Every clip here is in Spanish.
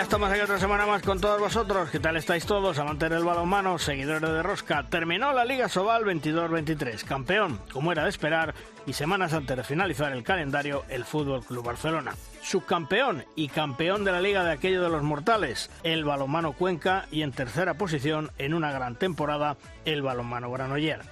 ya estamos aquí otra semana más con todos vosotros. ¿Qué tal estáis todos? Amantes del balonmano, seguidores de Rosca. Terminó la Liga Sobal 22-23, campeón, como era de esperar, y semanas antes de finalizar el calendario, el Fútbol Club Barcelona. Subcampeón y campeón de la Liga de aquello de los mortales, el balonmano Cuenca, y en tercera posición, en una gran temporada, el balonmano Granoller.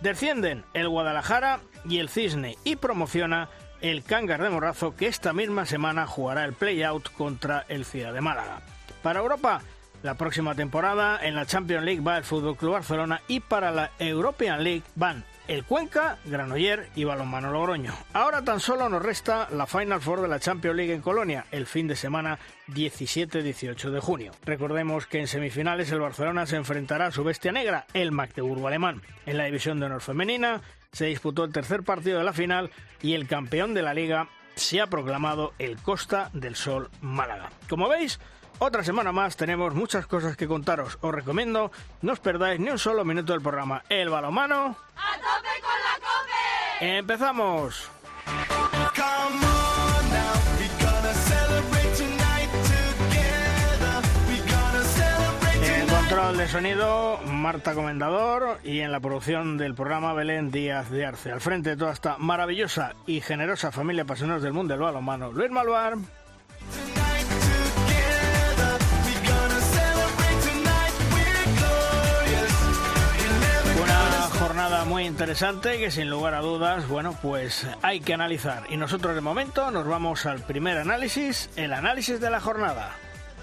Descienden el Guadalajara y el Cisne y promociona el Cangas de Morrazo que esta misma semana jugará el play-out contra el Ciudad de Málaga. Para Europa, la próxima temporada en la Champions League va el Fútbol Club Barcelona y para la European League van el Cuenca, Granoller y Balonmano Logroño. Ahora tan solo nos resta la Final Four de la Champions League en Colonia, el fin de semana 17-18 de junio. Recordemos que en semifinales el Barcelona se enfrentará a su bestia negra, el Magdeburgo alemán. En la división de honor femenina se disputó el tercer partido de la final y el campeón de la liga se ha proclamado el Costa del Sol Málaga. Como veis, otra semana más tenemos muchas cosas que contaros. Os recomiendo no os perdáis ni un solo minuto del programa. El balomano. ¡A tope con la cope! ¡Empezamos! En control de sonido, Marta Comendador y en la producción del programa Belén Díaz de Arce. Al frente de toda esta maravillosa y generosa familia apasionados del mundo del balonmano, Luis Malvar. Una jornada muy interesante que sin lugar a dudas, bueno, pues hay que analizar. Y nosotros de momento nos vamos al primer análisis, el análisis de la jornada.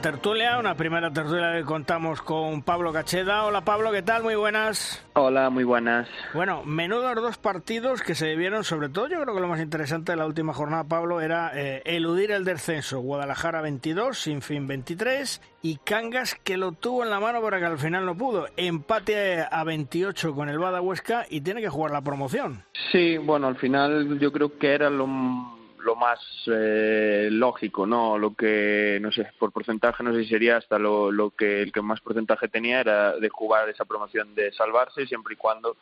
tertulia, una primera tertulia que contamos con Pablo Cacheda. Hola Pablo, ¿qué tal? Muy buenas. Hola, muy buenas. Bueno, menudos dos partidos que se debieron, sobre todo yo creo que lo más interesante de la última jornada, Pablo, era eh, eludir el descenso. Guadalajara 22, Sinfín 23 y Cangas que lo tuvo en la mano pero que al final no pudo. Empate a 28 con el Bada Huesca y tiene que jugar la promoción. Sí, bueno, al final yo creo que era lo, lo más eh, lógico, ¿no? Lo que, no sé, por porcentaje, no sé si sería hasta lo, lo que el que más porcentaje tenía era de jugar esa promoción de salvarse siempre y cuando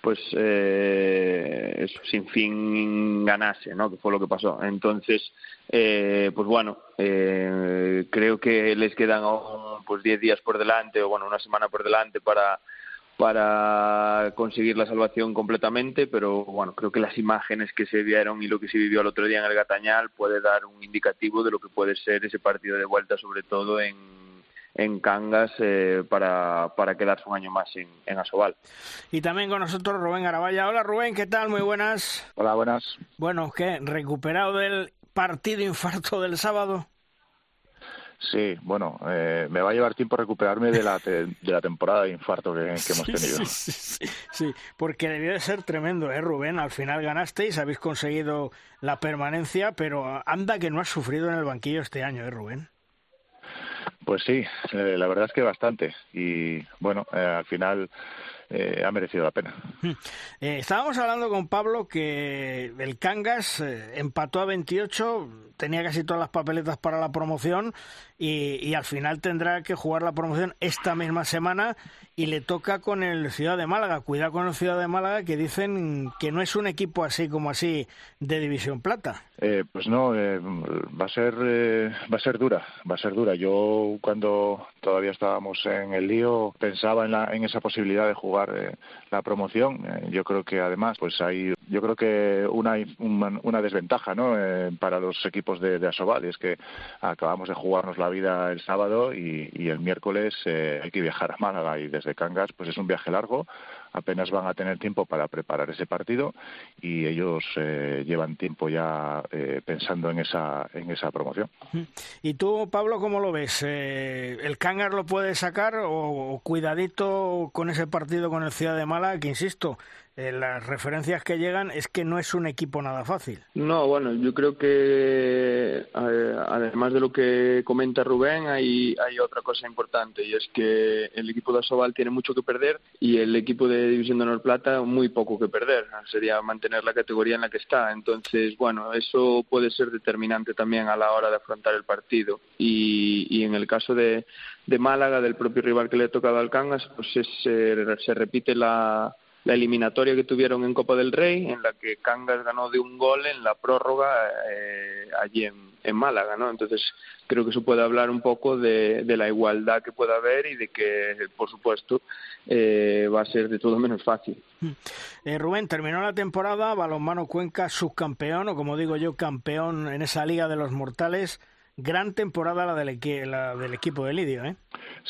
pues eh, sin fin ganase, ¿no? Que fue lo que pasó. Entonces, eh, pues bueno, eh, creo que les quedan pues 10 días por delante o bueno, una semana por delante para para conseguir la salvación completamente, pero bueno, creo que las imágenes que se vieron y lo que se vivió el otro día en el Gatañal puede dar un indicativo de lo que puede ser ese partido de vuelta, sobre todo en, en Cangas, eh, para, para quedarse un año más en, en Asobal. Y también con nosotros Rubén Arabaya. Hola Rubén, ¿qué tal? Muy buenas. Hola, buenas. Bueno, ¿qué? ¿Recuperado del partido infarto del sábado? Sí, bueno, eh, me va a llevar tiempo recuperarme de la, te- de la temporada de infarto que, que hemos tenido. Sí, sí, sí, sí, porque debió de ser tremendo, ¿eh, Rubén? Al final ganasteis, habéis conseguido la permanencia, pero anda que no has sufrido en el banquillo este año, ¿eh, Rubén? Pues sí, eh, la verdad es que bastante. Y bueno, eh, al final eh, ha merecido la pena. Eh, estábamos hablando con Pablo que el Cangas eh, empató a 28, tenía casi todas las papeletas para la promoción y al final tendrá que jugar la promoción esta misma semana y le toca con el Ciudad de Málaga. Cuidado con el Ciudad de Málaga que dicen que no es un equipo así como así de División Plata. Eh, pues no, eh, va a ser eh, va a ser dura, va a ser dura. Yo cuando todavía estábamos en el lío pensaba en, la, en esa posibilidad de jugar eh, la promoción. Eh, yo creo que además pues hay yo creo que una una, desventaja, ¿no? Eh, para los equipos de, de Asobal es que acabamos de jugarnos la vida el sábado y, y el miércoles eh, hay que viajar a Málaga y desde Cangas pues es un viaje largo apenas van a tener tiempo para preparar ese partido y ellos eh, llevan tiempo ya eh, pensando en esa promoción. ¿Y tú, Pablo, cómo lo ves? Eh, ¿El Cángar lo puede sacar o cuidadito con ese partido con el Ciudad de Mala, que insisto, eh, las referencias que llegan es que no es un equipo nada fácil. No, bueno, yo creo que además de lo que comenta Rubén, hay, hay otra cosa importante y es que el equipo de Asobal tiene mucho que perder y el equipo de División de Honor Plata muy poco que perder. Sería mantener la categoría en la que está. Entonces, bueno, eso puede ser determinante también a la hora de afrontar el partido. Y, y en el caso de, de Málaga, del propio rival que le ha tocado al Cangas, pues se repite la la eliminatoria que tuvieron en Copa del Rey, en la que Cangas ganó de un gol en la prórroga eh, allí en, Málaga, ¿no? Entonces creo que eso puede hablar un poco de, la igualdad que pueda haber y de que, por supuesto, eh, va a ser de todo menos fácil. Eh, Rubén, terminó la temporada, Balonmano Cuenca subcampeón, o como digo yo, campeón en esa Liga de los Mortales. Gran temporada la del, la del equipo de Lidio, ¿eh?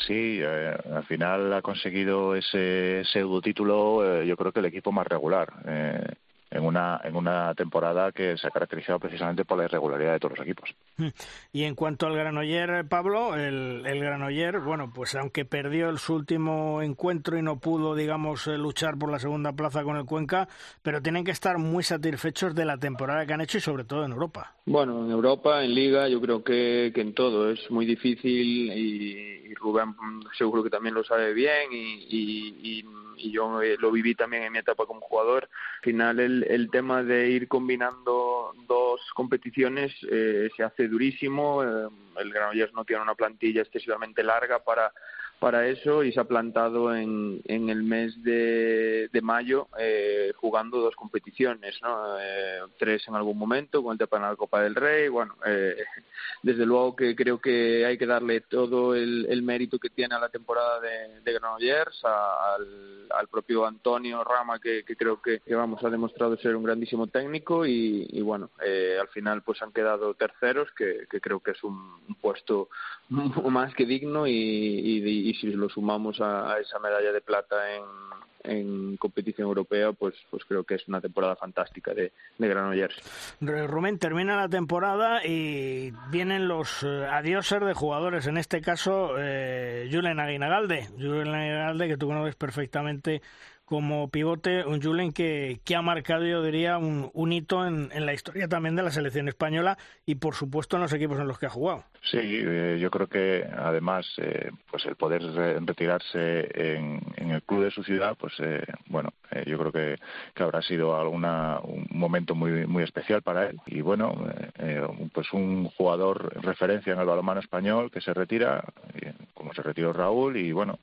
Sí, eh, al final ha conseguido ese pseudo título, eh, yo creo que el equipo más regular. Eh, en una, en una temporada que se ha caracterizado precisamente por la irregularidad de todos los equipos. Y en cuanto al Granoller, Pablo, el, el Granoller, bueno, pues aunque perdió el su último encuentro y no pudo, digamos, eh, luchar por la segunda plaza con el Cuenca, pero tienen que estar muy satisfechos de la temporada que han hecho y sobre todo en Europa. Bueno, en Europa, en Liga, yo creo que, que en todo es muy difícil y, Rubén seguro que también lo sabe bien y, yo eh, lo viví también en mi etapa como jugador. Al final el, el tema de ir combinando dos competiciones eh, se hace durísimo. Eh, el Granollers no tiene una plantilla excesivamente larga para para eso y se ha plantado en, en el mes de, de mayo eh, jugando dos competiciones, ¿no? Eh, tres en algún momento con el tema de la Copa del Rey. Bueno, eh, desde luego que creo que hay que darle todo el, el mérito que tiene a la temporada de, Granollers, al, al, propio Antonio Rama que, que creo que, vamos ha demostrado ser un grandísimo técnico y, y bueno, eh, al final pues han quedado terceros que, que creo que es un, puesto más que digno y y si lo sumamos a, esa medalla de plata en, en competición europea, pues, pues creo que es una temporada fantástica de, de Granollers. Rubén, termina la temporada y vienen los eh, adioses de jugadores, en este caso eh, Julen Aguinagalde, Julen Aguinagalde que tú conoces perfectamente como pivote, un Julen que, que ha marcado, yo diría, un, un hito en, en, la historia también de la selección española y, por supuesto, en los equipos en los que ha jugado. Sí, eh, yo creo que, además, eh, pues el poder retirarse en, el club de su ciudad, pues, eh, bueno, eh, yo creo que, que, habrá sido alguna, un momento muy, muy especial para él. Y, bueno, eh, pues un jugador referencia en el balonmano español que se retira, como se retiró Raúl, y, bueno,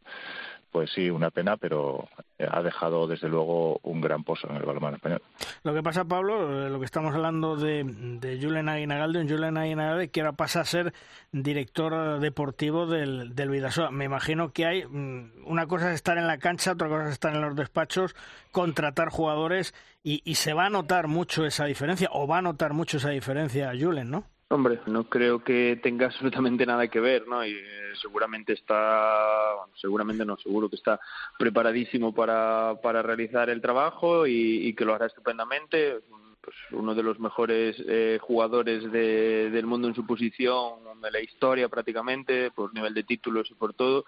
pues sí, una pena, pero ha dejado desde luego un gran pozo en el balonmano español. Lo que pasa, Pablo, eh, lo que estamos hablando de, de Julen Aguinalde, un Julen Aguinalde que ahora pasa a ser director deportivo del, del Vidasoa. Me imagino que hay mm, una cosa es estar en la cancha, otra cosa es estar en los despachos, contratar jugadores y, y se va a notar mucho esa diferencia, o va a notar mucho esa diferencia Julen, ¿no? Hombre, no creo que tenga absolutamente nada que ver, ¿no? Y eh, seguramente está, seguramente no, seguro que está preparadísimo para, para realizar el trabajo y, y que lo hará estupendamente pues uno de los mejores eh, jugadores de, del mundo en su posición, de la historia prácticamente, por nivel de títulos y por todo.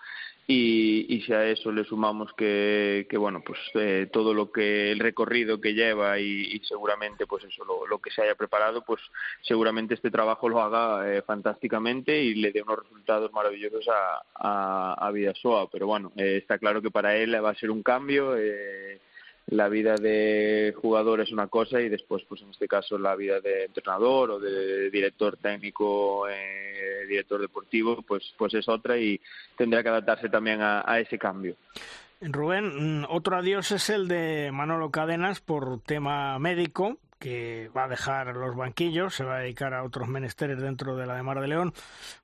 Y, si a eso le sumamos que, que bueno, pues eh, todo lo que el recorrido que lleva y, seguramente pues eso, lo, lo, que se haya preparado, pues seguramente este trabajo lo haga eh, fantásticamente y le dé unos resultados maravillosos a, a, a Vidasoa. Pero bueno, eh, está claro que para él va a ser un cambio. Eh, la vida de jugador es una cosa y después, pues en este caso, la vida de entrenador o de director técnico, eh, director deportivo, pues, pues es otra y tendrá que adaptarse también a, a ese cambio. Rubén, mm, otro adiós es el de Manolo Cadenas por tema médico que va a dejar los banquillos, se va a dedicar a otros menesteres dentro de la de Mar de León.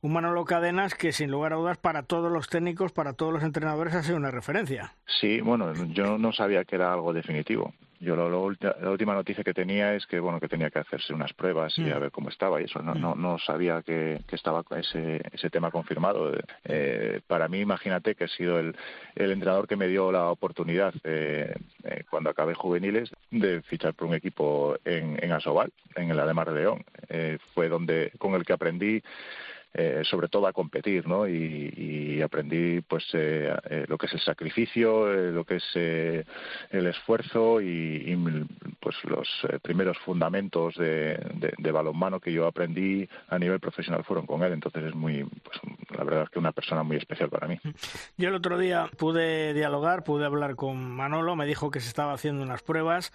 Un Manolo Cadenas que, sin lugar a dudas, para todos los técnicos, para todos los entrenadores, ha sido una referencia. Sí, bueno, yo no sabía que era algo definitivo. Yo lo, la última noticia que tenía es que bueno que tenía que hacerse unas pruebas y mm. a ver cómo estaba y eso. No, no, mm. no sabía que, que estaba ese, ese tema confirmado. Eh, para mí, imagínate que he sido el, el entrenador que me dio la oportunidad eh, eh, cuando acabé juveniles de fichar por un equipo en, en Asobal, en el Ademar de León. Eh, fue donde con el que aprendí eh, sobre todo a competir, ¿no? Y, aprendí, pues, eh, eh, lo que es el sacrificio, lo que es el esfuerzo y, pues, los primeros fundamentos de, de, balonmano que yo aprendí a nivel profesional fueron con él. Entonces es muy, pues, la verdad es que una persona muy especial para mí. Yo el otro día pude dialogar, pude hablar con Manolo, me dijo que se estaba haciendo unas pruebas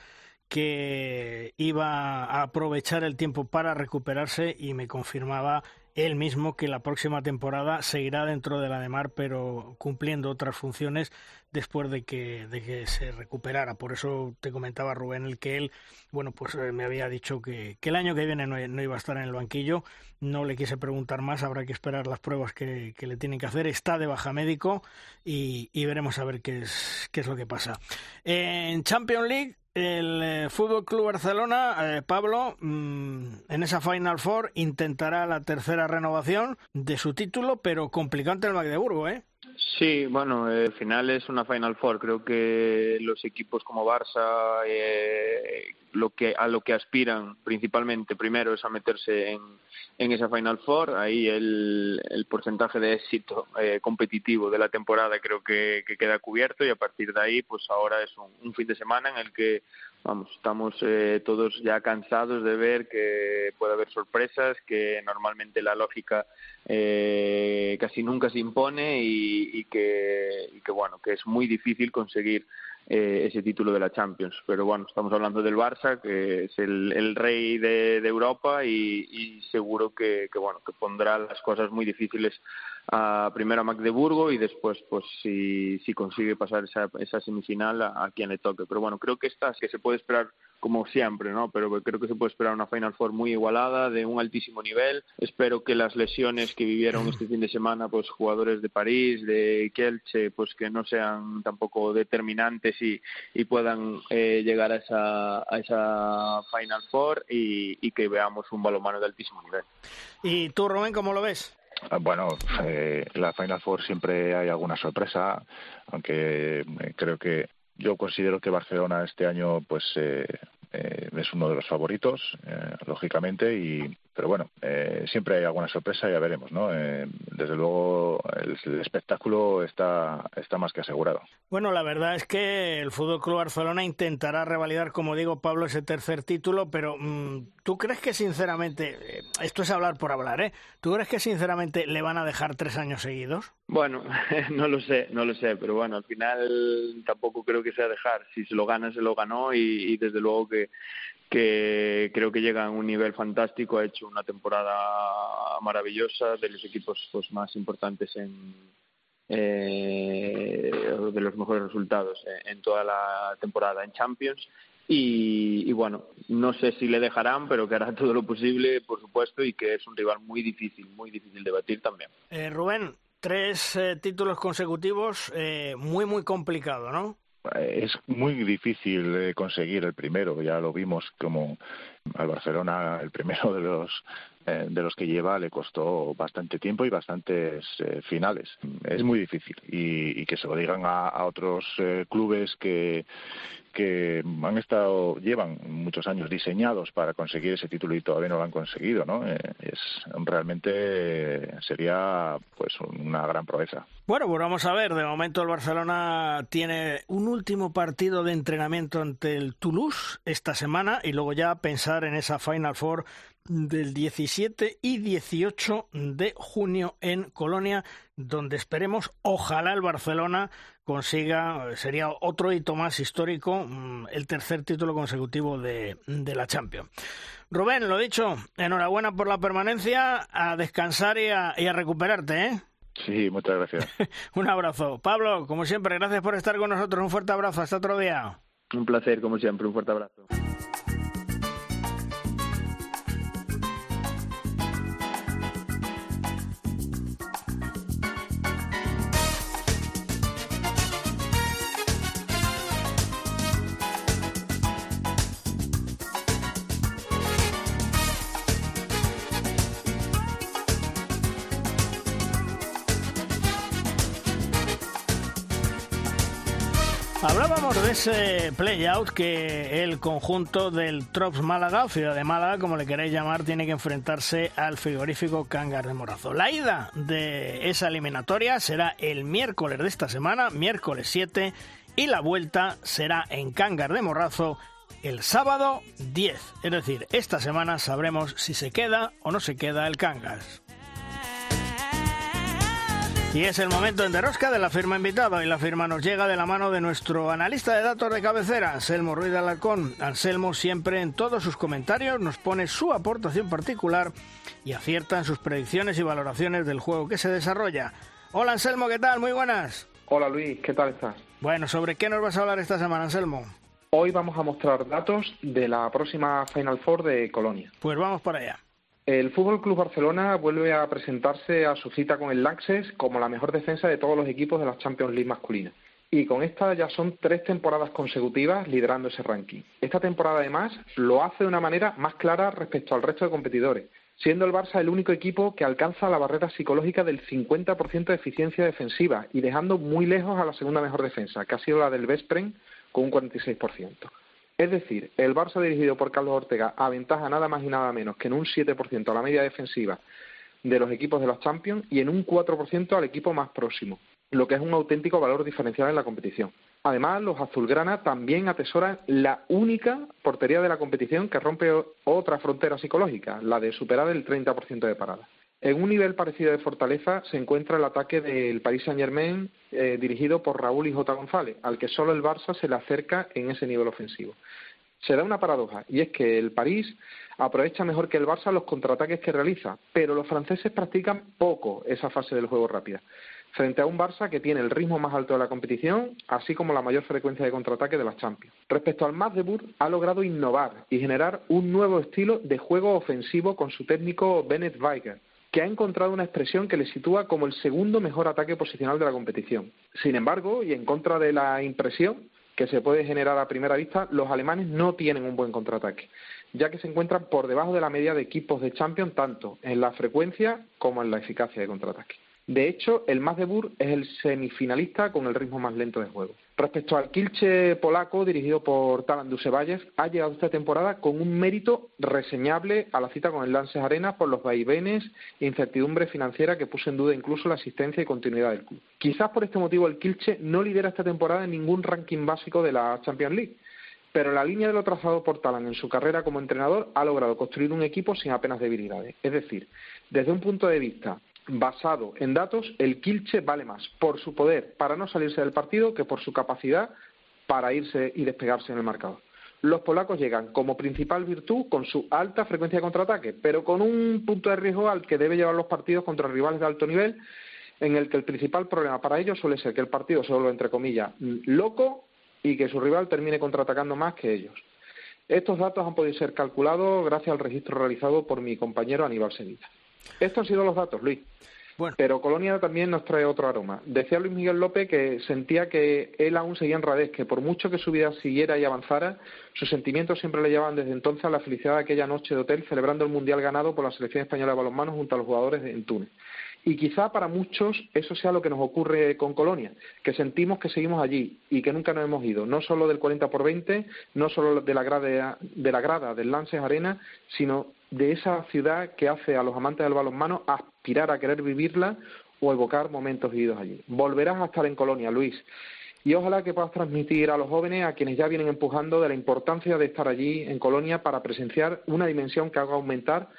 que iba a aprovechar el tiempo para recuperarse y me confirmaba él mismo que la próxima temporada seguirá dentro de la de Mar, pero cumpliendo otras funciones después de que, de que se recuperara. Por eso te comentaba Rubén el que él, bueno, pues eh, me había dicho que, que el año que viene no, iba a estar en el banquillo. No le quise preguntar más, habrá que esperar las pruebas que, que le tienen que hacer. Está de baja médico y, y veremos a ver qué es, qué es lo que pasa. En Champions League el eh, Fútbol Club Barcelona, eh, Pablo, mm, en esa Final Four intentará la tercera renovación de su título, pero complicante el Magdeburgo, ¿eh? Sí, bueno, eh, al final es una Final Four. Creo que los equipos como Barça, lo que a lo que aspiran principalmente, primero es a meterse en, esa Final Four. Ahí el, el porcentaje de éxito competitivo de la temporada creo que, que, queda cubierto y a partir de ahí, pues ahora es un fin de semana en el que vamos, estamos eh, todos ya cansados de ver que puede haber sorpresas, que normalmente la lógica eh, casi nunca se impone y, que, y que, bueno, que es muy difícil conseguir eh, ese título de la Champions. Pero bueno, estamos hablando del Barça, que es el, el rey de, Europa y, y seguro que, que, bueno, que pondrá las cosas muy difíciles a primero a Magdeburgo y después pues si, si consigue pasar esa, esa semifinal a, quien le toque. Pero bueno, creo que esta que se puede esperar como siempre, ¿no? Pero creo que se puede esperar una Final Four muy igualada, de un altísimo nivel. Espero que las lesiones que vivieron este fin de semana, pues jugadores de París, de Kielce, pues que no sean tampoco determinantes y, y puedan eh, llegar a esa, a esa Final Four y, y que veamos un balonmano de altísimo nivel. ¿Y tú, Rubén, cómo lo ves? Ah, bueno, eh, la Final Four siempre hay alguna sorpresa, aunque eh, creo que yo considero que Barcelona este año pues eh, eh, es uno de los favoritos, eh, lógicamente, y pero bueno, eh, siempre hay alguna sorpresa, ya veremos, ¿no? desde luego el, espectáculo está, está más que asegurado. Bueno, la verdad es que el Fútbol Club Barcelona intentará revalidar, como digo, Pablo, ese tercer título, pero mm, ¿tú crees que sinceramente, esto es hablar por hablar, ¿eh? ¿Tú crees que sinceramente le van a dejar tres años seguidos? Bueno, no lo sé, no lo sé, pero bueno, al final tampoco creo que sea dejar. Si se lo gana, se lo ganó y desde luego que que creo que llega a un nivel fantástico, ha hecho una temporada maravillosa de los equipos pues, más importantes en eh, de los mejores resultados en toda la temporada en Champions y, bueno, no sé si le dejarán, pero que hará todo lo posible, por supuesto, y que es un rival muy difícil, muy difícil de batir también. Eh, Rubén, tres eh, títulos consecutivos, eh, muy, muy complicado, ¿no? Es muy difícil conseguir el primero, ya lo vimos como al Barcelona el primero de los eh, de los que lleva le costó bastante tiempo y bastantes eh, finales. Es muy difícil y, que se lo digan a, otros eh, clubes que que han estado llevan muchos años diseñados para conseguir ese título y todavía no lo han conseguido, ¿no? es realmente sería pues una gran proeza. Bueno, pues vamos a ver. De momento el Barcelona tiene un último partido de entrenamiento ante el Toulouse esta semana y luego ya pensar en esa Final Four del 17 y 18 de junio en Colonia, donde esperemos, ojalá el Barcelona consiga, sería otro hito más histórico, mm, el tercer título consecutivo de, de la Champions. Rubén, lo dicho, enhorabuena por la permanencia, a descansar y a, y a recuperarte, ¿eh? Sí, muchas gracias. un abrazo. Pablo, como siempre, gracias por estar con nosotros. Un fuerte abrazo. Hasta otro día. Un placer, como siempre. Un fuerte abrazo. Hablábamos de ese play-out que el conjunto del Trops Málaga, o Ciudad de Málaga, como le queréis llamar, tiene que enfrentarse al frigorífico Cangas de Morazo. La ida de esa eliminatoria será el miércoles de esta semana, miércoles 7, y la vuelta será en Cangas de Morrazo el sábado 10. Es decir, esta semana sabremos si se queda o no se queda el Cangas. Y es el momento en derrosca de la firma invitada y la firma nos llega de la mano de nuestro analista de datos de cabecera, Anselmo Ruiz de Alarcón. Anselmo siempre en todos sus comentarios nos pone su aportación particular y acierta en sus predicciones y valoraciones del juego que se desarrolla. Hola Anselmo, ¿qué tal? Muy buenas. Hola Luis, ¿qué tal estás? Bueno, ¿sobre qué nos vas a hablar esta semana, Anselmo? Hoy vamos a mostrar datos de la próxima Final Four de Colonia. Pues vamos para allá. El Fútbol Club Barcelona vuelve a presentarse a su cita con el Laxes como la mejor defensa de todos los equipos de la Champions League masculina. Y con esta ya son tres temporadas consecutivas liderando ese ranking. Esta temporada, además, lo hace de una manera más clara respecto al resto de competidores, siendo el Barça el único equipo que alcanza la barrera psicológica del 50% de eficiencia defensiva y dejando muy lejos a la segunda mejor defensa, que ha sido la del Vespren, con un 46%. Es decir, el Barça dirigido por Carlos Ortega aventaja nada más y nada menos que en un 7% a la media defensiva de los equipos de los Champions y en un 4% al equipo más próximo, lo que es un auténtico valor diferencial en la competición. Además, los azulgrana también atesoran la única portería de la competición que rompe otra frontera psicológica, la de superar el 30% de paradas. En un nivel parecido de fortaleza se encuentra el ataque del Paris Saint-Germain eh, dirigido por Raúl y J. González, al que solo el Barça se le acerca en ese nivel ofensivo. Se da una paradoja, y es que el París aprovecha mejor que el Barça los contraataques que realiza, pero los franceses practican poco esa fase del juego rápida, frente a un Barça que tiene el ritmo más alto de la competición, así como la mayor frecuencia de contraataque de las Champions. Respecto al Magdeburg, ha logrado innovar y generar un nuevo estilo de juego ofensivo con su técnico Bennett Weiger, que ha encontrado una expresión que le sitúa como el segundo mejor ataque posicional de la competición. Sin embargo, y en contra de la impresión que se puede generar a primera vista, los alemanes no tienen un buen contraataque, ya que se encuentran por debajo de la media de equipos de Champions tanto en la frecuencia como en la eficacia de contraataque. De hecho, el Magdeburg es el semifinalista con el ritmo más lento de juego. Respecto al Kilche polaco, dirigido por Talan Dusevayev, ha llegado esta temporada con un mérito reseñable a la cita con el Lances Arena por los vaivenes e incertidumbre financiera que puso en duda incluso la asistencia y continuidad del club. Quizás por este motivo el Kilche no lidera esta temporada en ningún ranking básico de la Champions League, pero la línea de lo trazado por Talan en su carrera como entrenador ha logrado construir un equipo sin apenas debilidades. Es decir, desde un punto de vista basado en datos, el Kilche vale más por su poder para no salirse del partido que por su capacidad para irse y despegarse en el marcador. Los polacos llegan como principal virtud con su alta frecuencia de contraataque, pero con un punto de riesgo al que debe llevar los partidos contra rivales de alto nivel, en el que el principal problema para ellos suele ser que el partido se vuelva, entre comillas, loco y que su rival termine contraatacando más que ellos. Estos datos han podido ser calculados gracias al registro realizado por mi compañero Aníbal Sevilla. Estos han sido los datos, Luis. Pero Colonia también nos trae otro aroma. Decía Luis Miguel López que sentía que él aún seguía en Radez, que por mucho que su vida siguiera y avanzara, sus sentimientos siempre le llevaban desde entonces a la felicidad de aquella noche de hotel celebrando el Mundial ganado por la selección española de balonmano junto a los jugadores en Túnez. Y quizá para muchos eso sea lo que nos ocurre con Colonia, que sentimos que seguimos allí y que nunca nos hemos ido, no solo del 40 por 20, no solo de la grada, de la grada del Lances Arena, sino de esa ciudad que hace a los amantes del balonmano aspirar a querer vivirla o evocar momentos vividos allí. Volverás a estar en Colonia, Luis, y ojalá que puedas transmitir a los jóvenes, a quienes ya vienen empujando, de la importancia de estar allí en Colonia para presenciar una dimensión que haga aumentar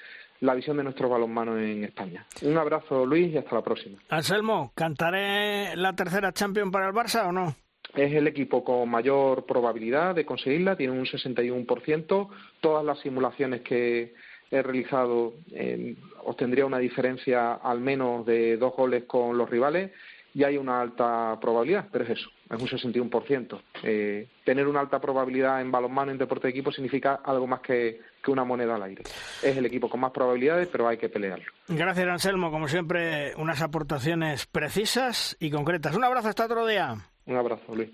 la visión de nuestro balonmano en España. Un abrazo, Luis, y hasta la próxima. Anselmo, ¿cantaré la tercera Champions para el Barça o no? Es el equipo con mayor probabilidad de conseguirla, tiene un 61%. Todas las simulaciones que, he realizado eh, obtendría una diferencia al menos de dos goles con los rivales y hay una alta probabilidad, pero es eso, es un 61%. Eh, tener una alta probabilidad en balonmano en deporte de equipo significa algo más que, que, una moneda al aire. Es el equipo con más probabilidades, pero hay que pelearlo. Gracias, Anselmo. Como siempre, unas aportaciones precisas y concretas. Un abrazo hasta otro día. Un abrazo, Luis.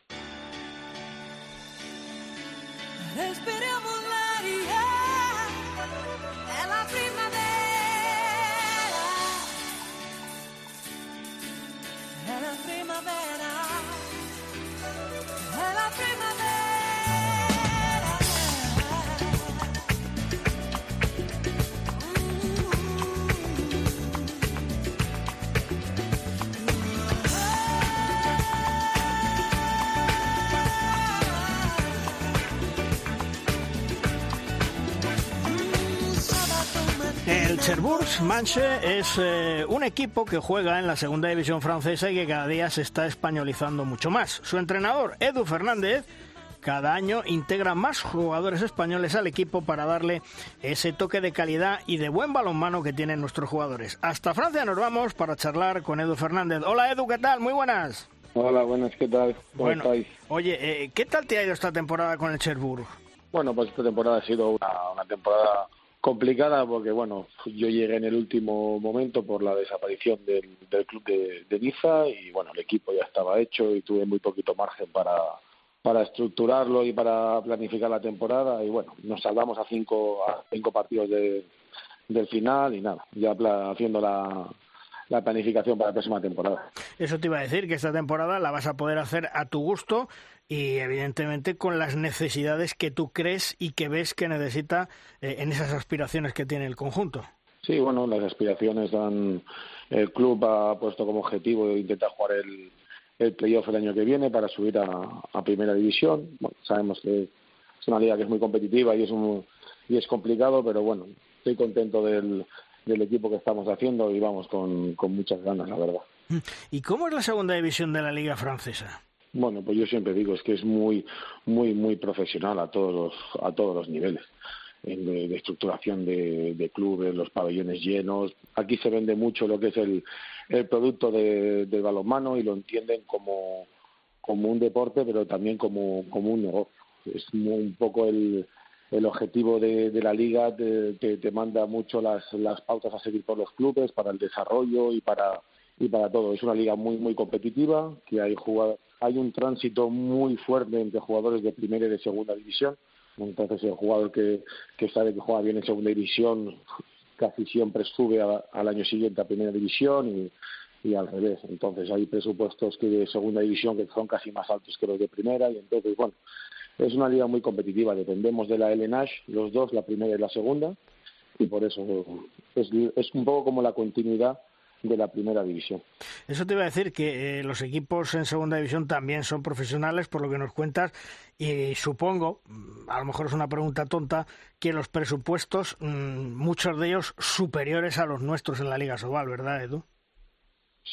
Cherbourg Manche es eh, un equipo que juega en la segunda división francesa y que cada día se está españolizando mucho más. Su entrenador, Edu Fernández, cada año integra más jugadores españoles al equipo para darle ese toque de calidad y de buen balonmano que tienen nuestros jugadores. Hasta Francia nos vamos para charlar con Edu Fernández. Hola Edu, ¿qué tal? Muy buenas. Hola, buenas, ¿qué tal? ¿Cómo bueno, Oye, eh, ¿qué tal te ha ido esta temporada con el Cherbourg? Bueno, pues esta temporada ha sido una, una temporada complicada porque bueno yo llegué en el último momento por la desaparición del, del club de, de, Niza y bueno el equipo ya estaba hecho y tuve muy poquito margen para para estructurarlo y para planificar la temporada y bueno nos salvamos a cinco a cinco partidos de, del final y nada ya haciendo la la planificación para la próxima temporada. Eso te iba a decir, que esta temporada la vas a poder hacer a tu gusto y evidentemente con las necesidades que tú crees y que ves que necesita eh, en esas aspiraciones que tiene el conjunto. Sí, bueno, las aspiraciones dan. El club ha puesto como objetivo intentar jugar el, el playoff el año que viene para subir a, a primera división. Bueno, sabemos que es una liga que es muy competitiva y es un, y es complicado, pero bueno, estoy contento del, del equipo que estamos haciendo y vamos con, con muchas ganas, la verdad. ¿Y cómo es la segunda división de la liga francesa? Bueno, pues yo siempre digo es que es muy, muy, muy profesional a todos los, a todos los niveles. De, de estructuración de, de, clubes, los pabellones llenos. Aquí se vende mucho lo que es el, el producto de, del balonmano y lo entienden como, como un deporte, pero también como, como un negocio. Es un poco el, el objetivo de, de la liga, te, te, te, manda mucho las, las pautas a seguir por los clubes para el desarrollo y para, y para todo. Es una liga muy, muy competitiva, que hay jugadores hay un tránsito muy fuerte entre jugadores de primera y de segunda división. Entonces, el jugador que, sabe que juega bien en segunda división casi siempre sube a, al año siguiente a primera división y, al revés. Entonces, hay presupuestos que de segunda división que son casi más altos que los de primera y entonces, bueno, es una liga muy competitiva. Dependemos de la LNASH, los dos, la primera y la segunda, y por eso es, es un poco como la continuidad de la primera división. Eso te iba a decir que eh, los equipos en segunda división también son profesionales, por lo que nos cuentas, y supongo, mm, a lo mejor es una pregunta tonta, que los presupuestos, mmm, muchos de ellos superiores a los nuestros en la Liga Sobal, ¿verdad, Edu?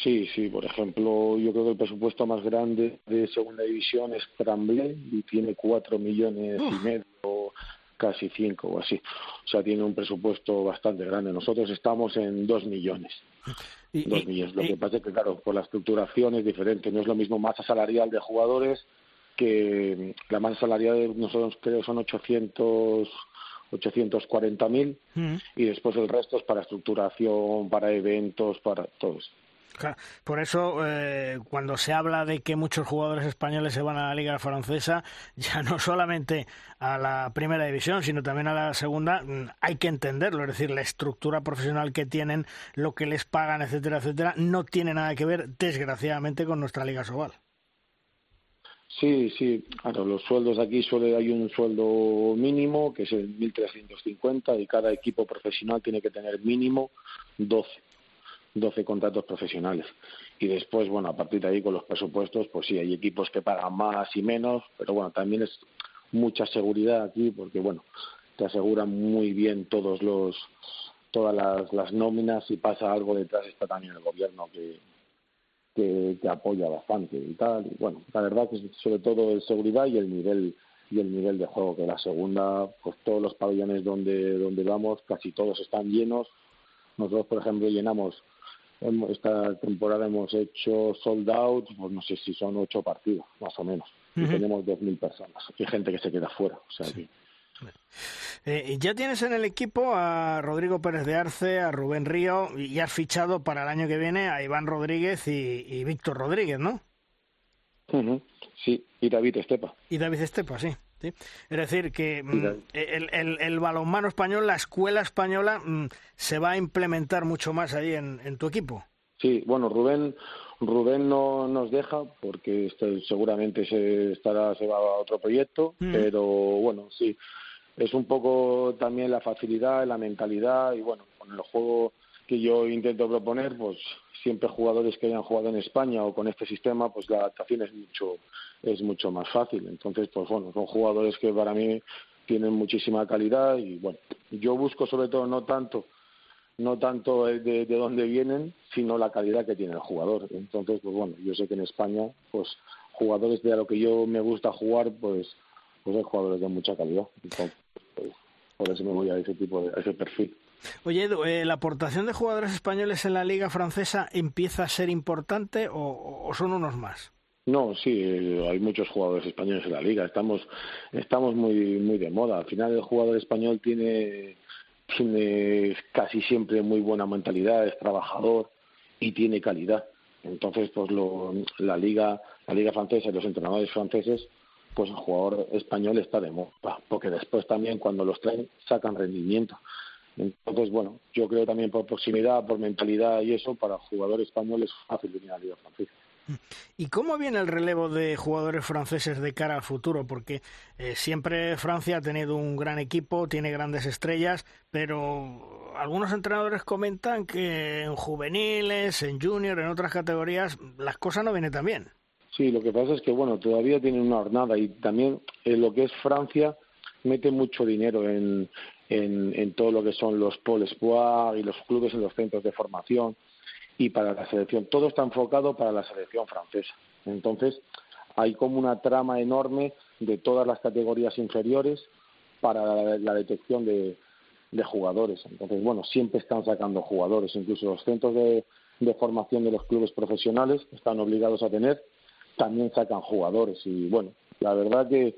Sí, sí, por ejemplo, yo creo que el presupuesto más grande de segunda división es Tramblé y tiene cuatro millones Uf. y medio, casi cinco o así. O sea, tiene un presupuesto bastante grande. Nosotros estamos en dos millones. Y, dos y, millones. Lo que pasa es que, claro, por la estructuración es diferente. No es lo mismo masa salarial de jugadores que la masa salarial de nosotros creo son 800 840.000 mm. y después el resto es para estructuración, para eventos, para todo eso. Por eso, eh, cuando se habla de que muchos jugadores españoles se van a la Liga Francesa, ya no solamente a la primera división, sino también a la segunda, mm, hay que entenderlo. Es decir, la estructura profesional que tienen, lo que les pagan, etcétera, etcétera, no tiene nada que ver, desgraciadamente, con nuestra Liga Sobal. Sí, sí, claro, los sueldos aquí solo hay un sueldo mínimo, que es el 1.350, y cada equipo profesional tiene que tener mínimo 12. 12 contratos profesionales. Y después, bueno, a partir de ahí con los presupuestos, pues sí, hay equipos que pagan más y menos, pero bueno, también es mucha seguridad aquí porque, bueno, te aseguran muy bien todos los todas las, las nóminas si pasa algo detrás está también el gobierno que, que, apoya bastante y tal. Y bueno, la verdad que sobre todo el seguridad y el nivel y el nivel de juego que la segunda pues todos los pabellones donde donde vamos casi todos están llenos nosotros por ejemplo llenamos esta temporada hemos hecho sold out, pues no sé si son ocho partidos, más o menos. Uh -huh. Y tenemos dos mil personas. Y gente que se queda fuera. O sea, sí. Eh, ya tienes en el equipo a Rodrigo Pérez de Arce, a Rubén Río y has fichado para el año que viene a Iván Rodríguez y, y Víctor Rodríguez, ¿no? Uh -huh. Sí, y David Estepa. Y David Estepa, sí. ¿Sí? Es decir, que mm, el, el, el, balonmano español, la escuela española, mm, se va a implementar mucho más ahí en, en, tu equipo. Sí, bueno, Rubén, Rubén no nos deja porque este, seguramente se estará se va a otro proyecto, mm. pero bueno, sí, es un poco también la facilidad, la mentalidad y bueno, con el juego que yo intento proponer, pues siempre jugadores que hayan jugado en España o con este sistema, pues la adaptación es mucho es mucho más fácil. Entonces, pues bueno, son jugadores que para mí tienen muchísima calidad y bueno, yo busco sobre todo no tanto no tanto de, de dónde vienen, sino la calidad que tiene el jugador. Entonces, pues bueno, yo sé que en España, pues jugadores de a lo que yo me gusta jugar, pues pues jugadores de mucha calidad. Entonces, pues, por eso me voy a ese tipo de ese perfil. Oye, Edu, eh, ¿la aportación de jugadores españoles en la liga francesa empieza a ser importante o, son unos más? No, sí, eh, hay muchos jugadores españoles en la liga. Estamos, estamos muy, muy de moda. Al final el jugador español tiene, tiene casi siempre muy buena mentalidad, es trabajador y tiene calidad. Entonces, pues lo, la liga, la liga francesa y los entrenadores franceses, pues el jugador español está de moda, porque después también cuando los traen sacan rendimiento. Entonces, bueno, yo creo también por proximidad, por mentalidad y eso, para jugadores españoles es fácil venir a la Liga Francesa. ¿Y cómo viene el relevo de jugadores franceses de cara al futuro? Porque eh, siempre Francia ha tenido un gran equipo, tiene grandes estrellas, pero algunos entrenadores comentan que en juveniles, en junior, en otras categorías, las cosas no vienen tan bien. Sí, lo que pasa es que, bueno, todavía tienen una jornada y también en lo que es Francia mete mucho dinero en, en, todo lo que son los pôles espoir y los clubes en los centros de formación y para la selección. Todo está enfocado para la selección francesa. Entonces, hay como una trama enorme de todas las categorías inferiores para la, detección de, jugadores. Entonces, bueno, siempre están sacando jugadores. Incluso los centros de, formación de los clubes profesionales están obligados a tener, también sacan jugadores. Y bueno, la verdad que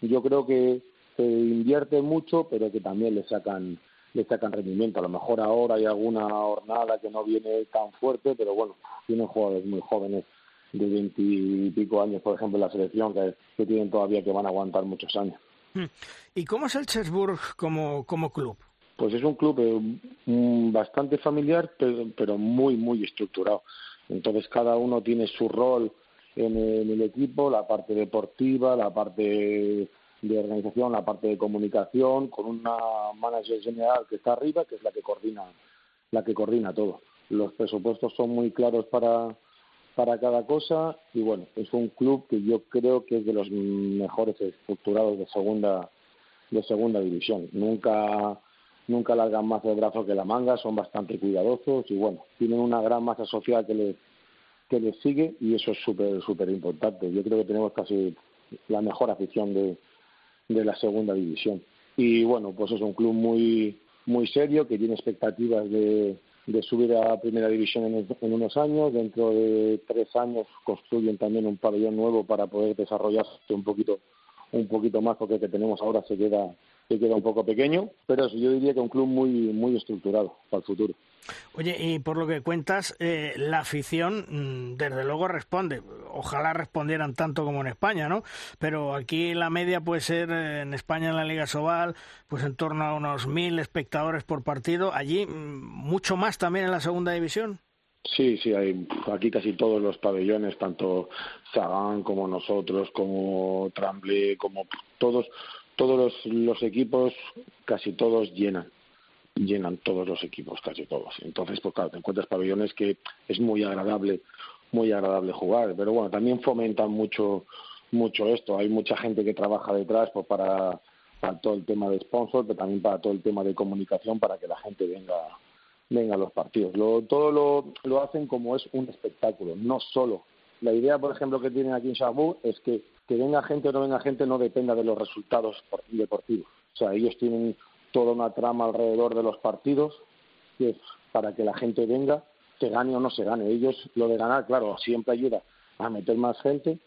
yo creo que se invierte mucho, pero que también le sacan le sacan rendimiento. A lo mejor ahora hay alguna jornada que no viene tan fuerte, pero bueno, tienen jugadores muy jóvenes de veintipico años, por ejemplo, en la selección, que, que, tienen todavía que van a aguantar muchos años. Hmm. ¿Y cómo es el Chesburg como, como club? Pues es un club eh, bastante familiar, pero, pero muy, muy estructurado. Entonces cada uno tiene su rol en el equipo, la parte deportiva, la parte de organización, la parte de comunicación, con una manager general que está arriba, que es la que coordina, la que coordina todo. Los presupuestos son muy claros para, para cada cosa y bueno, es un club que yo creo que es de los mejores estructurados de segunda de segunda división. Nunca nunca largan más el brazo que la manga, son bastante cuidadosos y bueno, tienen una gran masa social que les que les sigue y eso es súper súper importante. Yo creo que tenemos casi la mejor afición de, de la segunda división. Y bueno, pues es un club muy, muy serio que tiene expectativas de, de subir a primera división en, unos años. Dentro de tres años construyen también un pabellón nuevo para poder desarrollarse un poquito, un poquito más porque el que tenemos ahora se queda, se queda un poco pequeño. Pero yo diría que un club muy, muy estructurado para el futuro. Oye, y por lo que cuentas, eh, la afición mm, desde luego responde. Ojalá respondieran tanto como en España, ¿no? Pero aquí la media puede ser eh, en España en la Liga Sobal, pues en torno a unos mil espectadores por partido. Allí mm, mucho más también en la segunda división. Sí, sí, hay aquí casi todos los pabellones, tanto Sagan como nosotros, como Tramble, como todos, todos los equipos, casi todos llenan llenan todos los equipos, casi todos. Entonces, pues claro, te encuentras pabellones que es muy agradable, muy agradable jugar, pero bueno, también fomentan mucho mucho esto. Hay mucha gente que trabaja detrás pues para, todo el tema de sponsor, pero también para todo el tema de comunicación para que la gente venga venga a los partidos. Lo, todo lo, lo hacen como es un espectáculo, no solo. La idea, por ejemplo, que tienen aquí en Chabú es que que venga gente o no venga gente no dependa de los resultados deportivos. O sea, ellos tienen toda una trama alrededor de los partidos que es para que la gente venga, se gane o no se gane. Ellos lo de ganar, claro, siempre ayuda a meter más gente,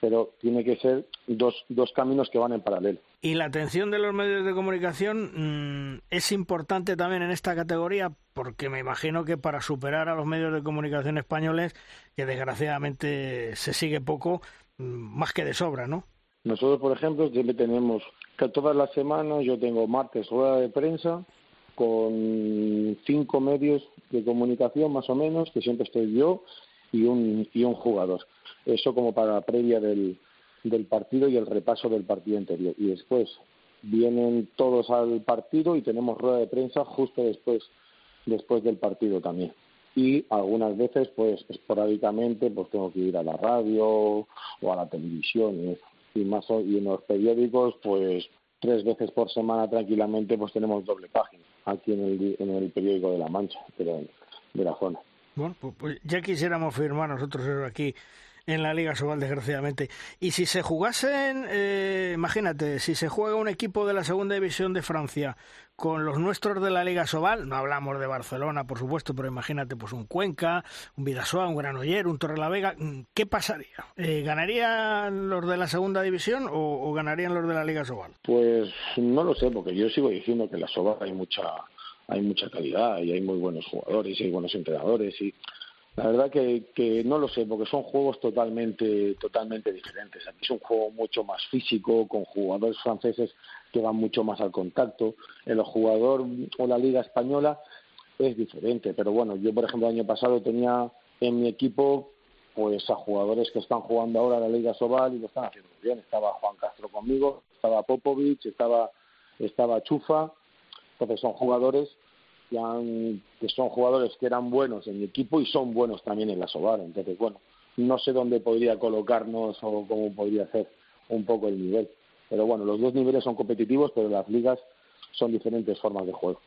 pero tiene que ser dos, dos caminos que van en paralelo. ¿Y la atención de los medios de comunicación mm, es importante también en esta categoría? Porque me imagino que para superar a los medios de comunicación españoles, que desgraciadamente se sigue poco, mm, más que de sobra, ¿no? Nosotros, por ejemplo, siempre tenemos que todas las semanas yo tengo martes rueda de prensa con cinco medios de comunicación más o menos, que siempre estoy yo, y un, y un jugador. Eso como para la previa del, del partido y el repaso del partido anterior. Y después vienen todos al partido y tenemos rueda de prensa justo después, después del partido también. Y algunas veces, pues esporádicamente, pues tengo que ir a la radio o a la televisión y, más y en los periódicos, pues tres veces por semana tranquilamente, pues tenemos doble página aquí en el, en el periódico de La Mancha, pero de la zona. Bueno, pues, pues ya quisiéramos firmar nosotros aquí en la Liga Sobal, desgraciadamente. Y si se jugasen, eh, imagínate, si se juega un equipo de la segunda división de Francia con los nuestros de la Liga Sobal, no hablamos de Barcelona, por supuesto, pero imagínate, pues un Cuenca, un Vidasoa, un Granoller, un Torrelavega, ¿qué pasaría? Eh, ¿Ganarían los de la segunda división o, ganarían los de la Liga Sobal? Pues no lo sé, porque yo sigo diciendo que en la Sobal hay mucha hay mucha calidad y hay muy buenos jugadores y hay buenos entrenadores y la verdad que, que no lo sé, porque son juegos totalmente, totalmente diferentes. Aquí es un juego mucho más físico, con jugadores franceses que van mucho más al contacto. El jugador o la Liga Española es diferente, pero bueno, yo por ejemplo el año pasado tenía en mi equipo pues a jugadores que están jugando ahora la Liga Sobal y lo están haciendo muy bien. Estaba Juan Castro conmigo, estaba Popovic, estaba, estaba Chufa. Entonces son jugadores que, son jugadores que eran buenos en mi equipo y son buenos también en la Sobar. Entonces, bueno, no sé dónde podría colocarnos o cómo podría ser un poco el nivel. Pero bueno, los dos niveles son competitivos, pero las ligas son diferentes formas de juego.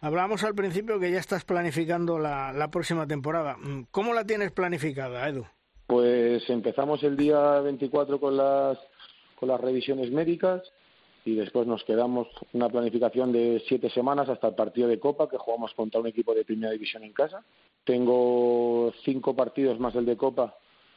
Hablábamos al principio que ya estás planificando la, la próxima temporada. ¿Cómo la tienes planificada, Edu? Pues empezamos el día 24 con las, con las revisiones médicas y después nos quedamos una planificación de siete semanas hasta el partido de Copa que jugamos contra un equipo de primera división en casa. Tengo cinco partidos más el de Copa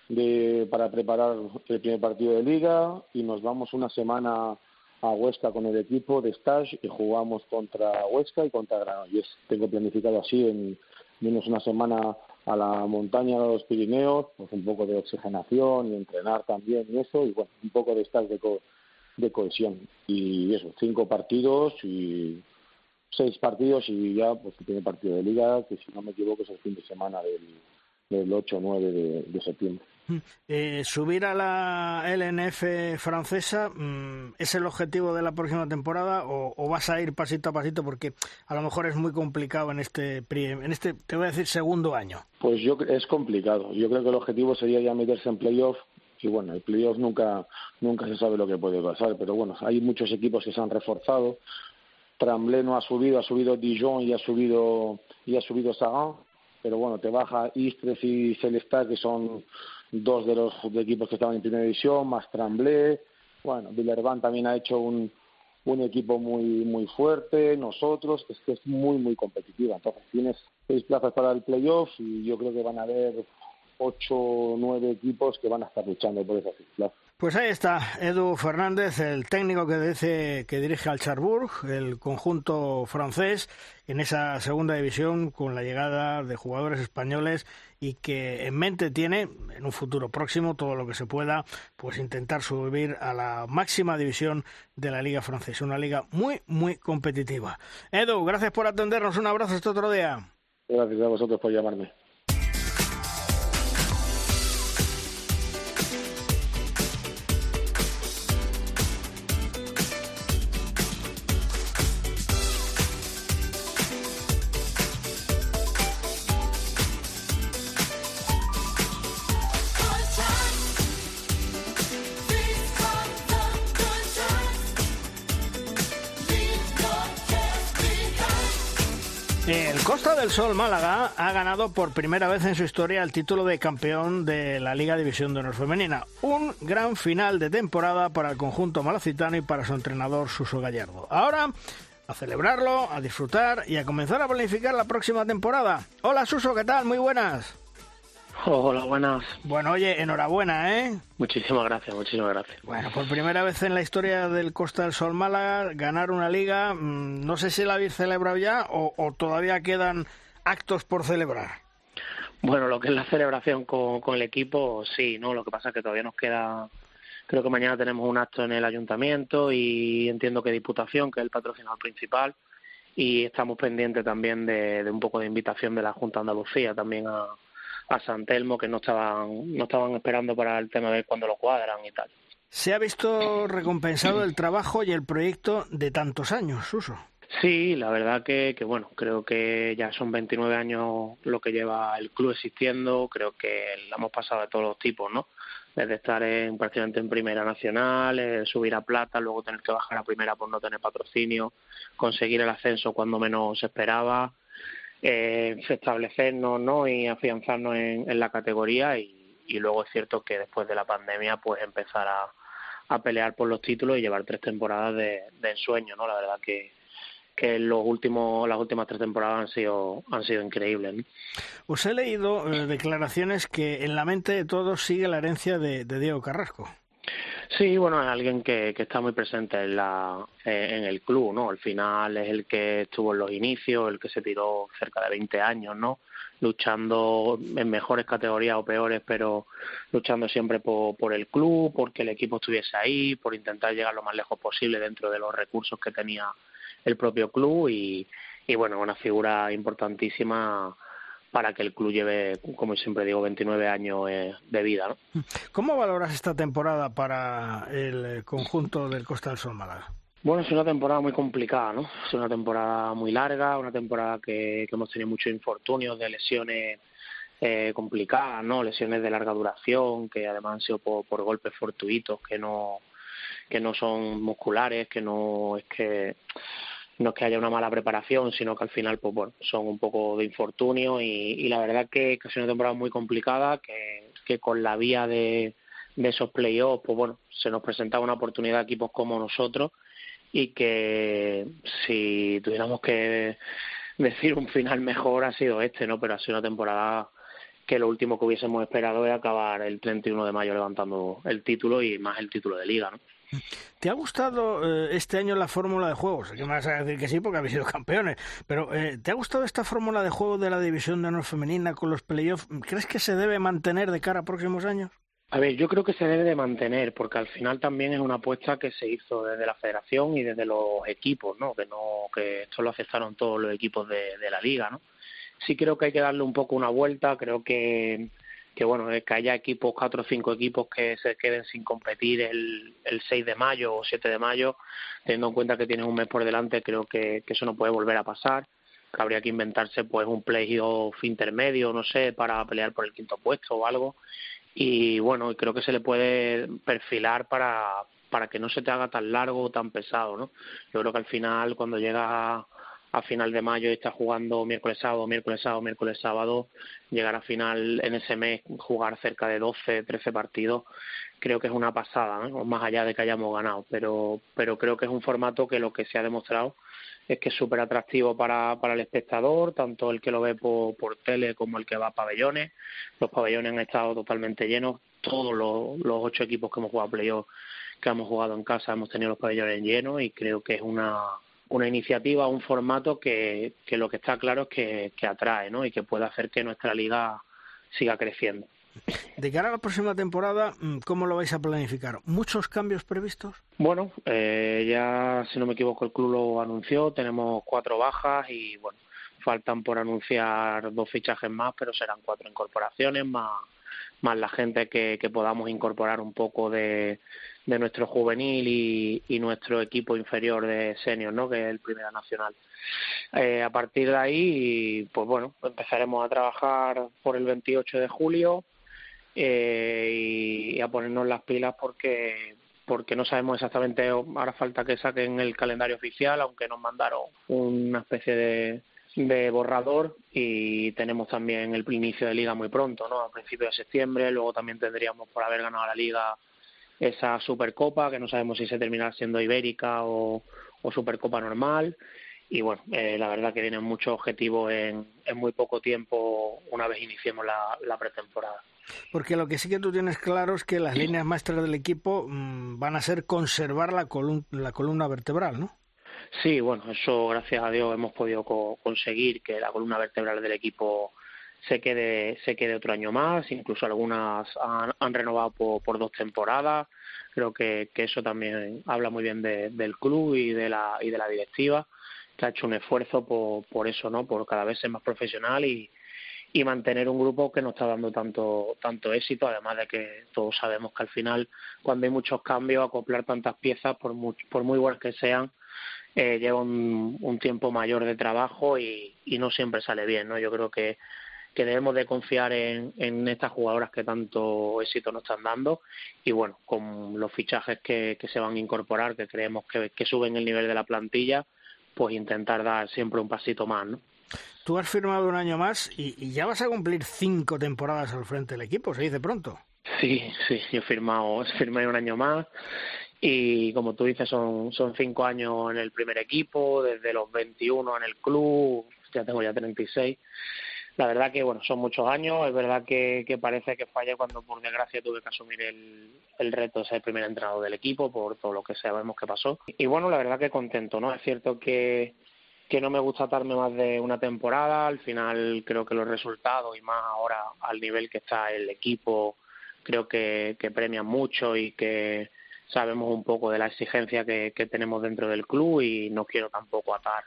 de, para preparar el primer partido de Liga y nos vamos una semana a Huesca con el equipo de stage y jugamos contra Huesca y contra Granollers. Tengo planificado así en menos una semana a la montaña de los Pirineos, pues un poco de oxigenación y entrenar también y eso, y bueno, un poco de stage de, de cohesión. Y eso, cinco partidos y seis partidos y ya pues tiene partido de liga, que si no me equivoco es el fin de semana del, del 8 o 9 de, septiembre. Mm. Eh, subir a la LNF francesa mm, es el objetivo de la próxima temporada o, vas a ir pasito a pasito porque a lo mejor es muy complicado en este en este te voy a decir segundo año pues yo es complicado yo creo que el objetivo sería ya meterse en playoff y bueno, el playoff nunca, nunca se sabe lo que puede pasar, pero bueno, hay muchos equipos que se han reforzado. Tremblay no ha subido, ha subido Dijon y ha subido, y ha subido Sagan, pero bueno, te baja Istres y Celestat, que son dos de los equipos que estaban en primera división, más Tremblay. Bueno, Villerban también ha hecho un, un equipo muy muy fuerte, nosotros, es que es muy, muy competitiva. Entonces tienes seis plazas para el playoff y yo creo que van a haber ocho o nueve equipos que van a estar luchando por esa plazas. Pues ahí está Edu Fernández, el técnico que, dice, que dirige al Charbourg, el conjunto francés, en esa segunda división con la llegada de jugadores españoles y que en mente tiene, en un futuro próximo, todo lo que se pueda, pues intentar subir a la máxima división de la Liga Francesa, una liga muy, muy competitiva. Edu, gracias por atendernos, un abrazo este otro día. Gracias a vosotros por llamarme. Sol Málaga ha ganado por primera vez en su historia el título de campeón de la Liga División de Honor Femenina. Un gran final de temporada para el conjunto malacitano y para su entrenador Suso Gallardo. Ahora a celebrarlo, a disfrutar y a comenzar a planificar la próxima temporada. Hola Suso, ¿qué tal? Muy buenas. Hola, buenas. Bueno, oye, enhorabuena, ¿eh? Muchísimas gracias, muchísimas gracias. Bueno, por primera vez en la historia del Costa del Sol Málaga, ganar una liga, mm, no sé si la habéis celebrado ya o, todavía quedan actos por celebrar. Bueno, lo que es la celebración con, con, el equipo, sí, ¿no? Lo que pasa es que todavía nos queda, creo que mañana tenemos un acto en el ayuntamiento y entiendo que Diputación, que es el patrocinador principal, y estamos pendientes también de, de un poco de invitación de la Junta de Andalucía también a a San Telmo que no estaban no estaban esperando para el tema de ver cuándo lo cuadran y tal. Se ha visto recompensado el trabajo y el proyecto de tantos años, Suso. Sí, la verdad que, que, bueno, creo que ya son 29 años lo que lleva el club existiendo, creo que la hemos pasado de todos los tipos, ¿no? Desde estar en, prácticamente en primera nacional, eh, subir a plata, luego tener que bajar a primera por no tener patrocinio, conseguir el ascenso cuando menos se esperaba, eh, establecernos ¿no? y afianzarnos en, en la categoría y, y, luego es cierto que después de la pandemia pues empezar a, a pelear por los títulos y llevar tres temporadas de, de ensueño, ¿no? La verdad que, que los últimos, las últimas tres temporadas han sido, han sido increíbles. Os he leído eh, declaraciones que en la mente de todos sigue la herencia de, de Diego Carrasco. Sí, bueno, es alguien que, que está muy presente en, la, eh, en el club, ¿no? Al final es el que estuvo en los inicios, el que se tiró cerca de 20 años, ¿no? Luchando en mejores categorías o peores, pero luchando siempre por, por el club, porque el equipo estuviese ahí, por intentar llegar lo más lejos posible dentro de los recursos que tenía el propio club y, y bueno, una figura importantísima para que el club lleve, como siempre digo, 29 años eh, de vida. ¿no? ¿Cómo valoras esta temporada para el conjunto del Costa del Sol Málaga? Bueno, es una temporada muy complicada, ¿no? Es una temporada muy larga, una temporada que, que hemos tenido muchos infortunios de lesiones eh, complicadas, ¿no? Lesiones de larga duración, que además han sido por, por golpes fortuitos, que no que no son musculares, que no es que no es que haya una mala preparación, sino que al final pues bueno, son un poco de infortunio y, la verdad que, que ha sido una temporada muy complicada, que, que con la vía de, de esos playoffs, pues bueno, se nos presentaba una oportunidad a equipos como nosotros y que si tuviéramos que decir un final mejor ha sido este, ¿no? Pero ha sido una temporada que lo último que hubiésemos esperado es acabar el 31 de mayo levantando el título y más el título de liga, ¿no? ¿Te ha gustado eh, este año la fórmula de juegos? Que me vas a decir que sí porque habéis sido campeones, pero eh, ¿te ha gustado esta fórmula de juego de la división de honor femenina con los playoffs? ¿Crees que se debe mantener de cara a próximos años? A ver, yo creo que se debe de mantener, porque al final también es una apuesta que se hizo desde la federación y desde los equipos, ¿no? Que no, que esto lo aceptaron todos los equipos de, de la liga, ¿no? Sí creo que hay que darle un poco una vuelta, creo que que bueno, que haya equipos, cuatro o cinco equipos que se queden sin competir el, el 6 de mayo o 7 de mayo, teniendo en cuenta que tienen un mes por delante, creo que, que eso no puede volver a pasar. Habría que inventarse pues un playoff intermedio, no sé, para pelear por el quinto puesto o algo. Y bueno, creo que se le puede perfilar para, para que no se te haga tan largo o tan pesado, ¿no? Yo creo que al final, cuando llega a final de mayo y está jugando miércoles sábado, miércoles sábado, miércoles sábado, llegar a final en ese mes, jugar cerca de 12, 13 partidos, creo que es una pasada, ¿no? más allá de que hayamos ganado, pero, pero creo que es un formato que lo que se ha demostrado es que es súper atractivo para, para el espectador, tanto el que lo ve por, por tele como el que va a pabellones. Los pabellones han estado totalmente llenos, todos los, los ocho equipos que hemos jugado playoff, que hemos jugado en casa, hemos tenido los pabellones llenos y creo que es una una iniciativa, un formato que, que lo que está claro es que, que atrae ¿no? y que puede hacer que nuestra liga siga creciendo. De cara a la próxima temporada, mm, ¿cómo lo vais a planificar? ¿Muchos cambios previstos? Bueno, eh, ya si no me equivoco el club lo anunció, tenemos cuatro bajas y bueno, faltan por anunciar dos fichajes más, pero serán cuatro incorporaciones más más la gente que, que podamos incorporar un poco de, de nuestro juvenil y, y, nuestro equipo inferior de senior, ¿no? que es el Primera Nacional. Eh, a partir de ahí, pues bueno, empezaremos a trabajar por el 28 de julio eh, y, y, a ponernos las pilas porque porque no sabemos exactamente, ahora falta que saquen el calendario oficial, aunque nos mandaron una especie de, de borrador y tenemos también el inicio de liga muy pronto, ¿no? A principios de septiembre, luego también tendríamos por haber ganado la liga esa Supercopa, que no sabemos si se terminará siendo ibérica o, Supercopa normal. Y bueno, eh, la verdad que tienen muchos objetivos en, muy poco tiempo una vez iniciemos la, pretemporada. Porque lo que sí que tú tienes claro es que las líneas maestras del equipo mmm, van a ser conservar la, la columna vertebral, ¿no? Sí, bueno, eso gracias a Dios hemos podido co conseguir que la columna vertebral del equipo se quede se quede otro año más. Incluso algunas han, renovado por, por, dos temporadas. Creo que, que eso también habla muy bien de, del club y de la y de la directiva que ha hecho un esfuerzo por, por eso no por cada vez ser más profesional y y mantener un grupo que no está dando tanto tanto éxito además de que todos sabemos que al final cuando hay muchos cambios acoplar tantas piezas por muy, por muy buenas que sean eh, lleva un, un, tiempo mayor de trabajo y, y no siempre sale bien no yo creo que que debemos de confiar en, en estas jugadoras que tanto éxito nos están dando y bueno, con los fichajes que, que se van a incorporar, que creemos que, que suben el nivel de la plantilla, pues intentar dar siempre un pasito más, ¿no? Tú has firmado un año más y, y, ya vas a cumplir cinco temporadas al frente del equipo, se dice pronto. Sí, sí, yo he firmado, firmé un año más y como tú dices son, son cinco años en el primer equipo, desde los 21 en el club, ya tengo ya 36 la verdad que bueno son muchos años es verdad que, parece que falla cuando por desgracia tuve que asumir el, el reto de ser el primer entrenador del equipo por todo lo que sabemos que pasó. Y bueno la verdad que contento no es cierto que que no me gusta darme más de una temporada al final creo que los resultados y más ahora al nivel que está el equipo creo que, que premian mucho y que sabemos un poco de la exigencia que, tenemos dentro del club y no quiero tampoco atar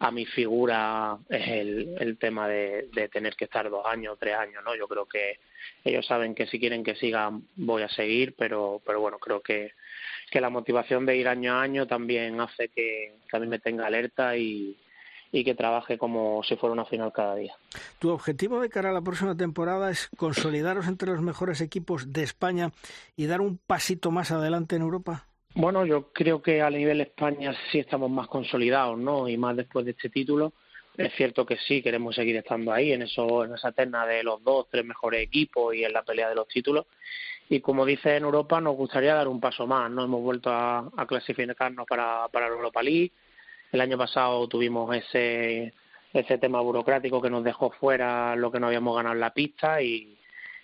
a mi figura el, tema de, de, tener que estar dos años, tres años, ¿no? Yo creo que ellos saben que si quieren que siga voy a seguir, pero, pero bueno, creo que, que la motivación de ir año a año también hace que, que a mí me tenga alerta y, y que trabaje como si fuera una final cada día. ¿Tu objetivo de cara a la próxima temporada es consolidaros entre los mejores equipos de España y dar un pasito más adelante en Europa? Bueno, yo creo que a nivel España sí estamos más consolidados, ¿no? Y más después de este título. Es cierto que sí, queremos seguir estando ahí, en, eso, en esa terna de los dos, tres mejores equipos y en la pelea de los títulos. Y como dice en Europa, nos gustaría dar un paso más, ¿no? Hemos vuelto a, a clasificarnos para, para la Europa League. El año pasado tuvimos ese, ese tema burocrático que nos dejó fuera lo que no habíamos ganado en la pista y,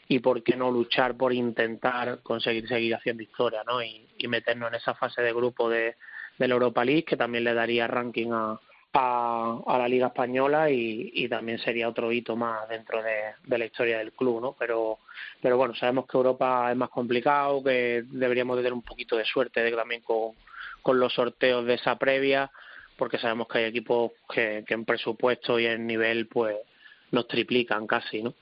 y por qué no luchar por intentar conseguir seguir haciendo historia, ¿no? Y, meternos en esa fase de grupo de, de la Europa League que también le daría ranking a, a, la Liga Española y, y, también sería otro hito más dentro de, de, la historia del club, ¿no? Pero, pero bueno, sabemos que Europa es más complicado, que deberíamos de tener un poquito de suerte de, también con, con los sorteos de esa previa, porque sabemos que hay equipos que, que en presupuesto y en nivel pues nos triplican casi, ¿no?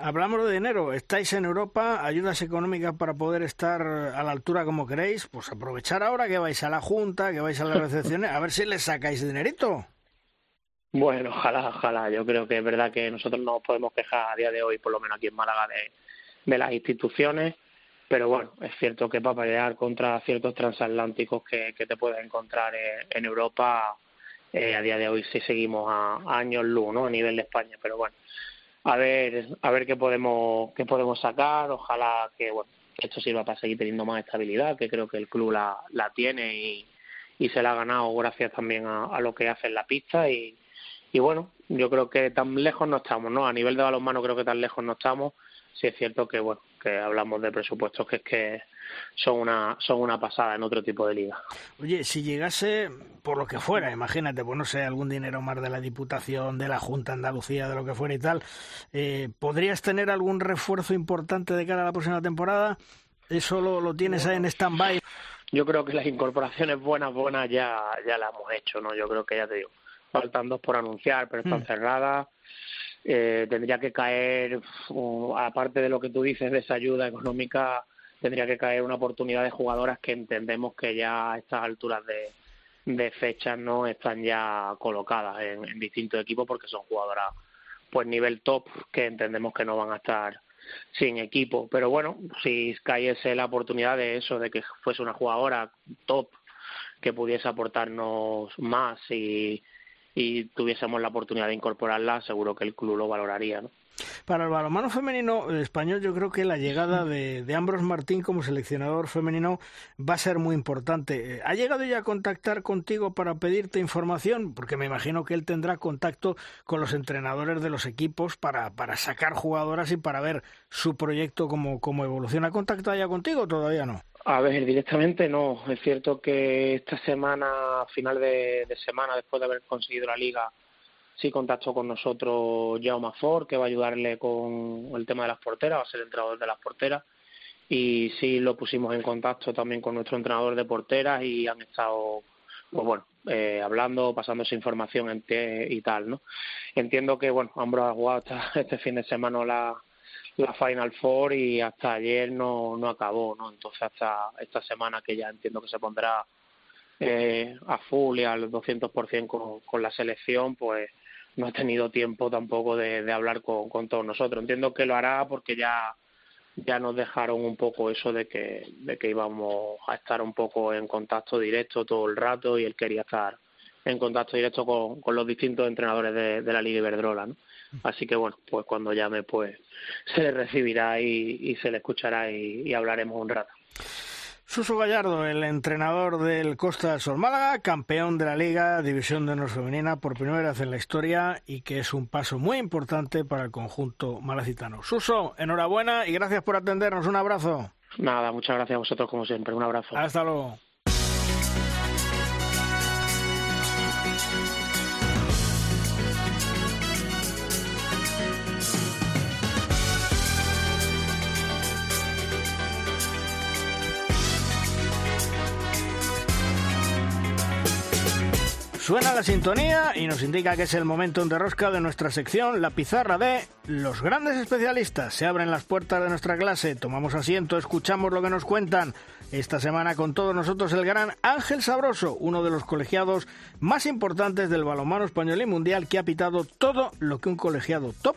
Hablamos de dinero, estáis en Europa, ayudas económicas para poder estar a la altura como queréis, pues aprovechar ahora que vais a la Junta, que vais a las recepciones, a ver si les sacáis dinerito. Bueno, ojalá, ojalá. Yo creo que es verdad que nosotros no podemos quejar a día de hoy, por lo menos aquí en Málaga, de, de las instituciones, pero bueno, es cierto que para pelear contra ciertos transatlánticos que, que te puedes encontrar en, Europa, eh, a día de hoy sí seguimos a, a años luz, ¿no? A nivel de España, pero bueno a ver a ver qué podemos qué podemos sacar. Ojalá que bueno esto sirva para seguir teniendo más estabilidad que creo que el club la, la tiene y, y se la ha ganado gracias también a, a lo que hace en la pista. Y, y bueno yo creo que tan lejos no estamos no a nivel de balonmano creo que tan lejos no estamos sí es cierto que bueno que hablamos de presupuestos que es que son una son una pasada en otro tipo de liga. Oye, si llegase por lo que fuera, imagínate, pues no sé, algún dinero más de la Diputación, de la Junta Andalucía, de lo que fuera y tal, eh, ¿podrías tener algún refuerzo importante de cara a la próxima temporada? ¿Eso lo, lo tienes ahí en stand-by? Yo creo que las incorporaciones buenas, buenas ya, ya las hemos hecho, ¿no? Yo creo que ya te digo, faltan dos por anunciar, pero están mm. cerradas eh, tendría que caer, aparte de lo que tú dices de esa ayuda económica, tendría que caer una oportunidad de jugadoras que entendemos que ya a estas alturas de, de no están ya colocadas en, en distintos equipos porque son jugadoras pues nivel top que entendemos que no van a estar sin equipo. Pero bueno, si cayese la oportunidad de eso, de que fuese una jugadora top que pudiese aportarnos más y y tuviésemos la oportunidad de incorporarla, seguro que el club lo valoraría. ¿no? Para el balonmano femenino español, yo creo que la llegada de, de Ambros Martín como seleccionador femenino va a ser muy importante. ¿Ha llegado ya a contactar contigo para pedirte información? Porque me imagino que él tendrá contacto con los entrenadores de los equipos para, para sacar jugadoras y para ver su proyecto como, como evoluciona. ¿Ha contactado ya contigo todavía no? A ver, directamente no. Es cierto que esta semana, final de, semana, después de haber conseguido la liga, sí contactó con nosotros Jaume Ford, que va a ayudarle con el tema de las porteras, va a ser entrenador de las porteras. Y sí lo pusimos en contacto también con nuestro entrenador de porteras y han estado pues bueno, eh, hablando, pasando esa información y tal, ¿no? Entiendo que, bueno, Ambros ha jugado este fin de semana la, la Final Four y hasta ayer no, no acabó, ¿no? Entonces hasta esta semana que ya entiendo que se pondrá eh, a full y al 200% con, con la selección, pues no ha tenido tiempo tampoco de, hablar con, con todos nosotros. Entiendo que lo hará porque ya ya nos dejaron un poco eso de que, de que íbamos a estar un poco en contacto directo todo el rato y él quería estar en contacto directo con, con los distintos entrenadores de, de la Liga Iberdrola. ¿no? Así que bueno, pues cuando llame pues se le recibirá y, y se le escuchará y, y hablaremos un rato. Suso Gallardo, el entrenador del Costa del Sol Málaga, campeón de la Liga División de Honor Femenina por primera vez en la historia y que es un paso muy importante para el conjunto malacitano. Suso, enhorabuena y gracias por atendernos. Un abrazo. Nada, muchas gracias a vosotros como siempre. Un abrazo. Hasta luego. Suena la sintonía y nos indica que es el momento en derrosca de nuestra sección, la pizarra de los grandes especialistas. Se abren las puertas de nuestra clase, tomamos asiento, escuchamos lo que nos cuentan. Esta semana con todos nosotros el gran Ángel Sabroso, uno de los colegiados más importantes del balonmano español y mundial que ha pitado todo lo que un colegiado top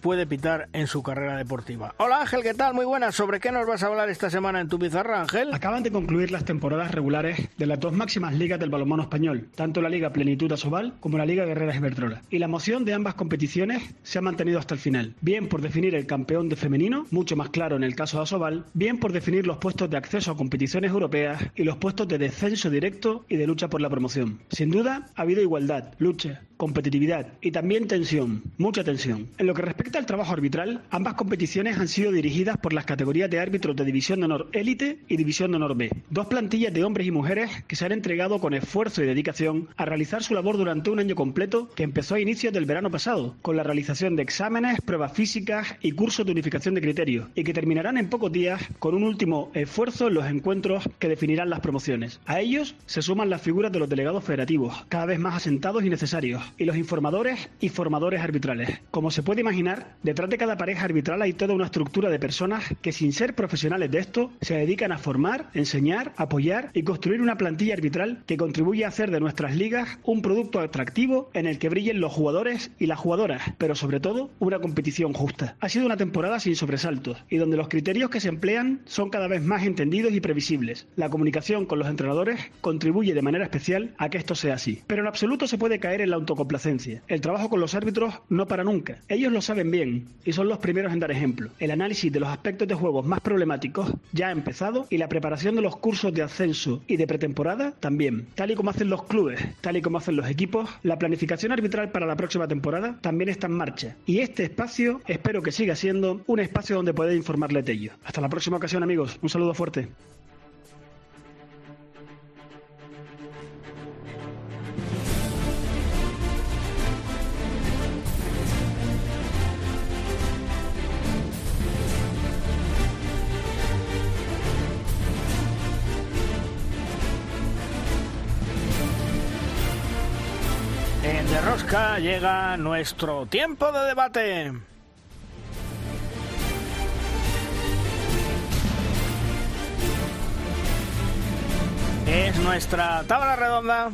puede pitar en su carrera deportiva. Hola Ángel, ¿qué tal? Muy buenas. ¿Sobre qué nos vas a hablar esta semana en tu pizarra, Ángel? Acaban de concluir las temporadas regulares de las dos máximas ligas del balonmano español, tanto la Liga Plenitud Asobal como la Liga Guerreras Iberdrola. Y la emoción de ambas competiciones se ha mantenido hasta el final, bien por definir el campeón de femenino, mucho más claro en el caso de Asobal, bien por definir los puestos de acceso a competiciones europeas y los puestos de descenso directo y de lucha por la promoción. Sin duda, ha habido igualdad, lucha, competitividad y también tensión, mucha tensión. En lo que respecta al trabajo arbitral, ambas competiciones han sido dirigidas por las categorías de árbitros de División de Honor Élite y División de Honor B, dos plantillas de hombres y mujeres que se han entregado con esfuerzo y dedicación a realizar su labor durante un año completo que empezó a inicios del verano pasado, con la realización de exámenes, pruebas físicas y cursos de unificación de criterios, y que terminarán en pocos días con un último esfuerzo en los encuentros que definirán las promociones. A ellos se suman las figuras de los delegados federativos, cada vez más asentados y necesarios, y los informadores y formadores arbitrales. Como se puede imaginar, detrás de cada pareja arbitral hay toda una estructura de personas que sin ser profesionales de esto se dedican a formar, enseñar, apoyar y construir una plantilla arbitral que contribuye a hacer de nuestras ligas un producto atractivo en el que brillen los jugadores y las jugadoras, pero sobre todo una competición justa. Ha sido una temporada sin sobresaltos y donde los criterios que se emplean son cada vez más entendidos y previsibles. La comunicación con los entrenadores contribuye de manera especial a que esto sea así. Pero en absoluto se puede caer en la autocomplacencia el trabajo con los árbitros no para nunca. Ellos lo saben bien y son los primeros en dar ejemplo. El análisis de los aspectos de juegos más problemáticos ya ha empezado y la preparación de los cursos de ascenso y de pretemporada también. Tal y como hacen los clubes, tal y como hacen los equipos, la planificación arbitral para la próxima temporada también está en marcha. Y este espacio espero que siga siendo un espacio donde poder informarle de ello. Hasta la próxima ocasión amigos. Un saludo fuerte. Llega nuestro tiempo de debate. Es nuestra tabla redonda.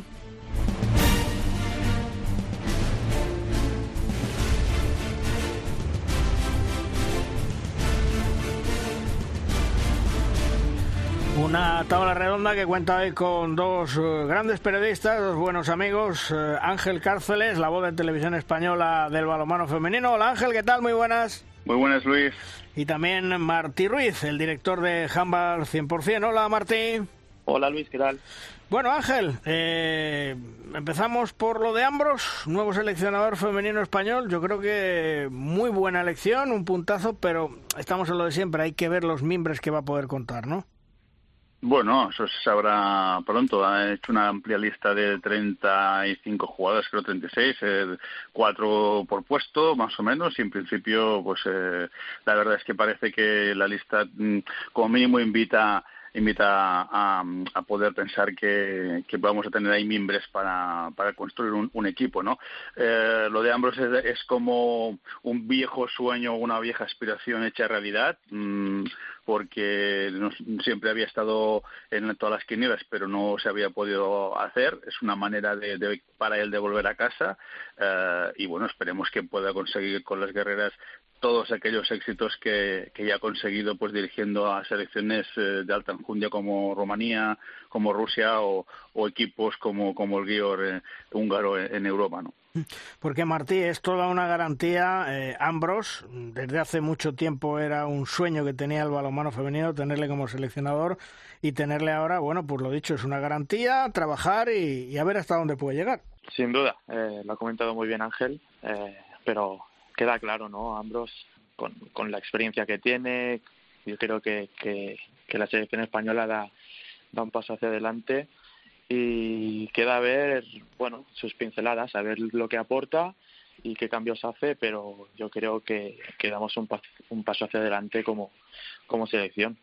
Una tabla redonda que cuenta hoy con dos uh, grandes periodistas, dos buenos amigos. Uh, Ángel Cárceles, la voz de televisión española del balonmano femenino. Hola Ángel, ¿qué tal? Muy buenas. Muy buenas, Luis. Y también Martí Ruiz, el director de Handball 100%. Hola Martí. Hola Luis, ¿qué tal? Bueno Ángel, eh, empezamos por lo de Ambros, nuevo seleccionador femenino español. Yo creo que muy buena elección, un puntazo, pero estamos en lo de siempre. Hay que ver los mimbres que va a poder contar, ¿no? Bueno, eso se sabrá pronto. Ha hecho una amplia lista de 35 jugadores, creo 36, eh, cuatro por puesto, más o menos. Y en principio, pues eh, la verdad es que parece que la lista, mm, como mínimo, invita invita a, poder pensar que, vamos a tener ahí mimbres para, para construir un, equipo, ¿no? Eh, lo de Ambros es, como un viejo sueño, una vieja aspiración hecha realidad. Mm, porque siempre había estado en todas las quinielas, pero no se había podido hacer. Es una manera de, para él de volver a casa eh, y bueno, esperemos que pueda conseguir con las guerreras todos aquellos éxitos que, ya ha conseguido pues dirigiendo a selecciones eh, de alta enjundia como Rumanía, como Rusia o, equipos como, el Gior eh, húngaro en Europa, ¿no? Porque Martí, es toda una garantía. Eh, Ambros, desde hace mucho tiempo era un sueño que tenía el balonmano femenino, tenerle como seleccionador y tenerle ahora, bueno, pues lo dicho, es una garantía, trabajar y, a ver hasta dónde puede llegar. Sin duda, eh, lo ha comentado muy bien Ángel, eh, pero queda claro, ¿no? Ambros, con, con la experiencia que tiene, yo creo que, que, la selección española da, da un paso hacia adelante y queda ver, bueno, sus pinceladas, a ver lo que aporta y qué cambios hace, pero yo creo que, que damos un, un paso hacia adelante como, como selección.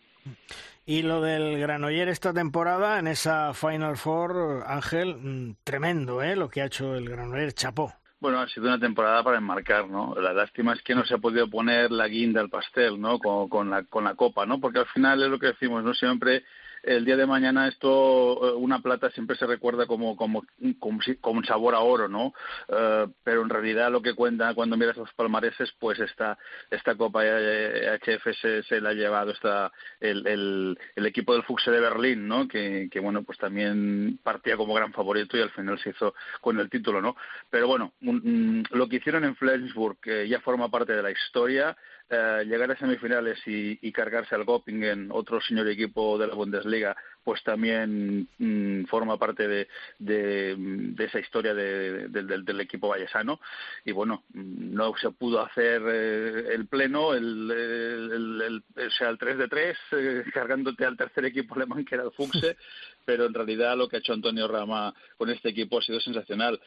Y lo del Granoller esta temporada en esa Final Four, Ángel, mm, tremendo, ¿eh? Lo que ha hecho el Granoller, chapó. Bueno, ha sido una temporada para enmarcar, ¿no? La lástima es que no se ha podido poner la guinda al pastel, ¿no? Con, con, la, con la copa, ¿no? Porque al final es lo que decimos, ¿no? Siempre el día de mañana esto, eh, una plata siempre se recuerda como, como, un sabor a oro, ¿no? Eh, pero en realidad lo que cuenta cuando miras los palmareses, pues esta, esta Copa HF se, se la ha llevado esta, el, el, equipo del Fuchse de Berlín, ¿no? Que, que, bueno, pues también partía como gran favorito y al final se hizo con el título, ¿no? Pero bueno, lo que hicieron en Flensburg, que ya forma parte de la historia, eh, llegar a semifinales y, cargarse al Göppingen, otro señor equipo de la Bundesliga, pues también mm, forma parte de, de, esa historia del equipo vallesano. Y bueno, mm, no se pudo hacer eh, el pleno, el, el, o sea, el 3 de 3, eh, cargándote al tercer equipo alemán que era el Fuchse, pero en realidad lo que ha hecho Antonio Rama con este equipo ha sido sensacional.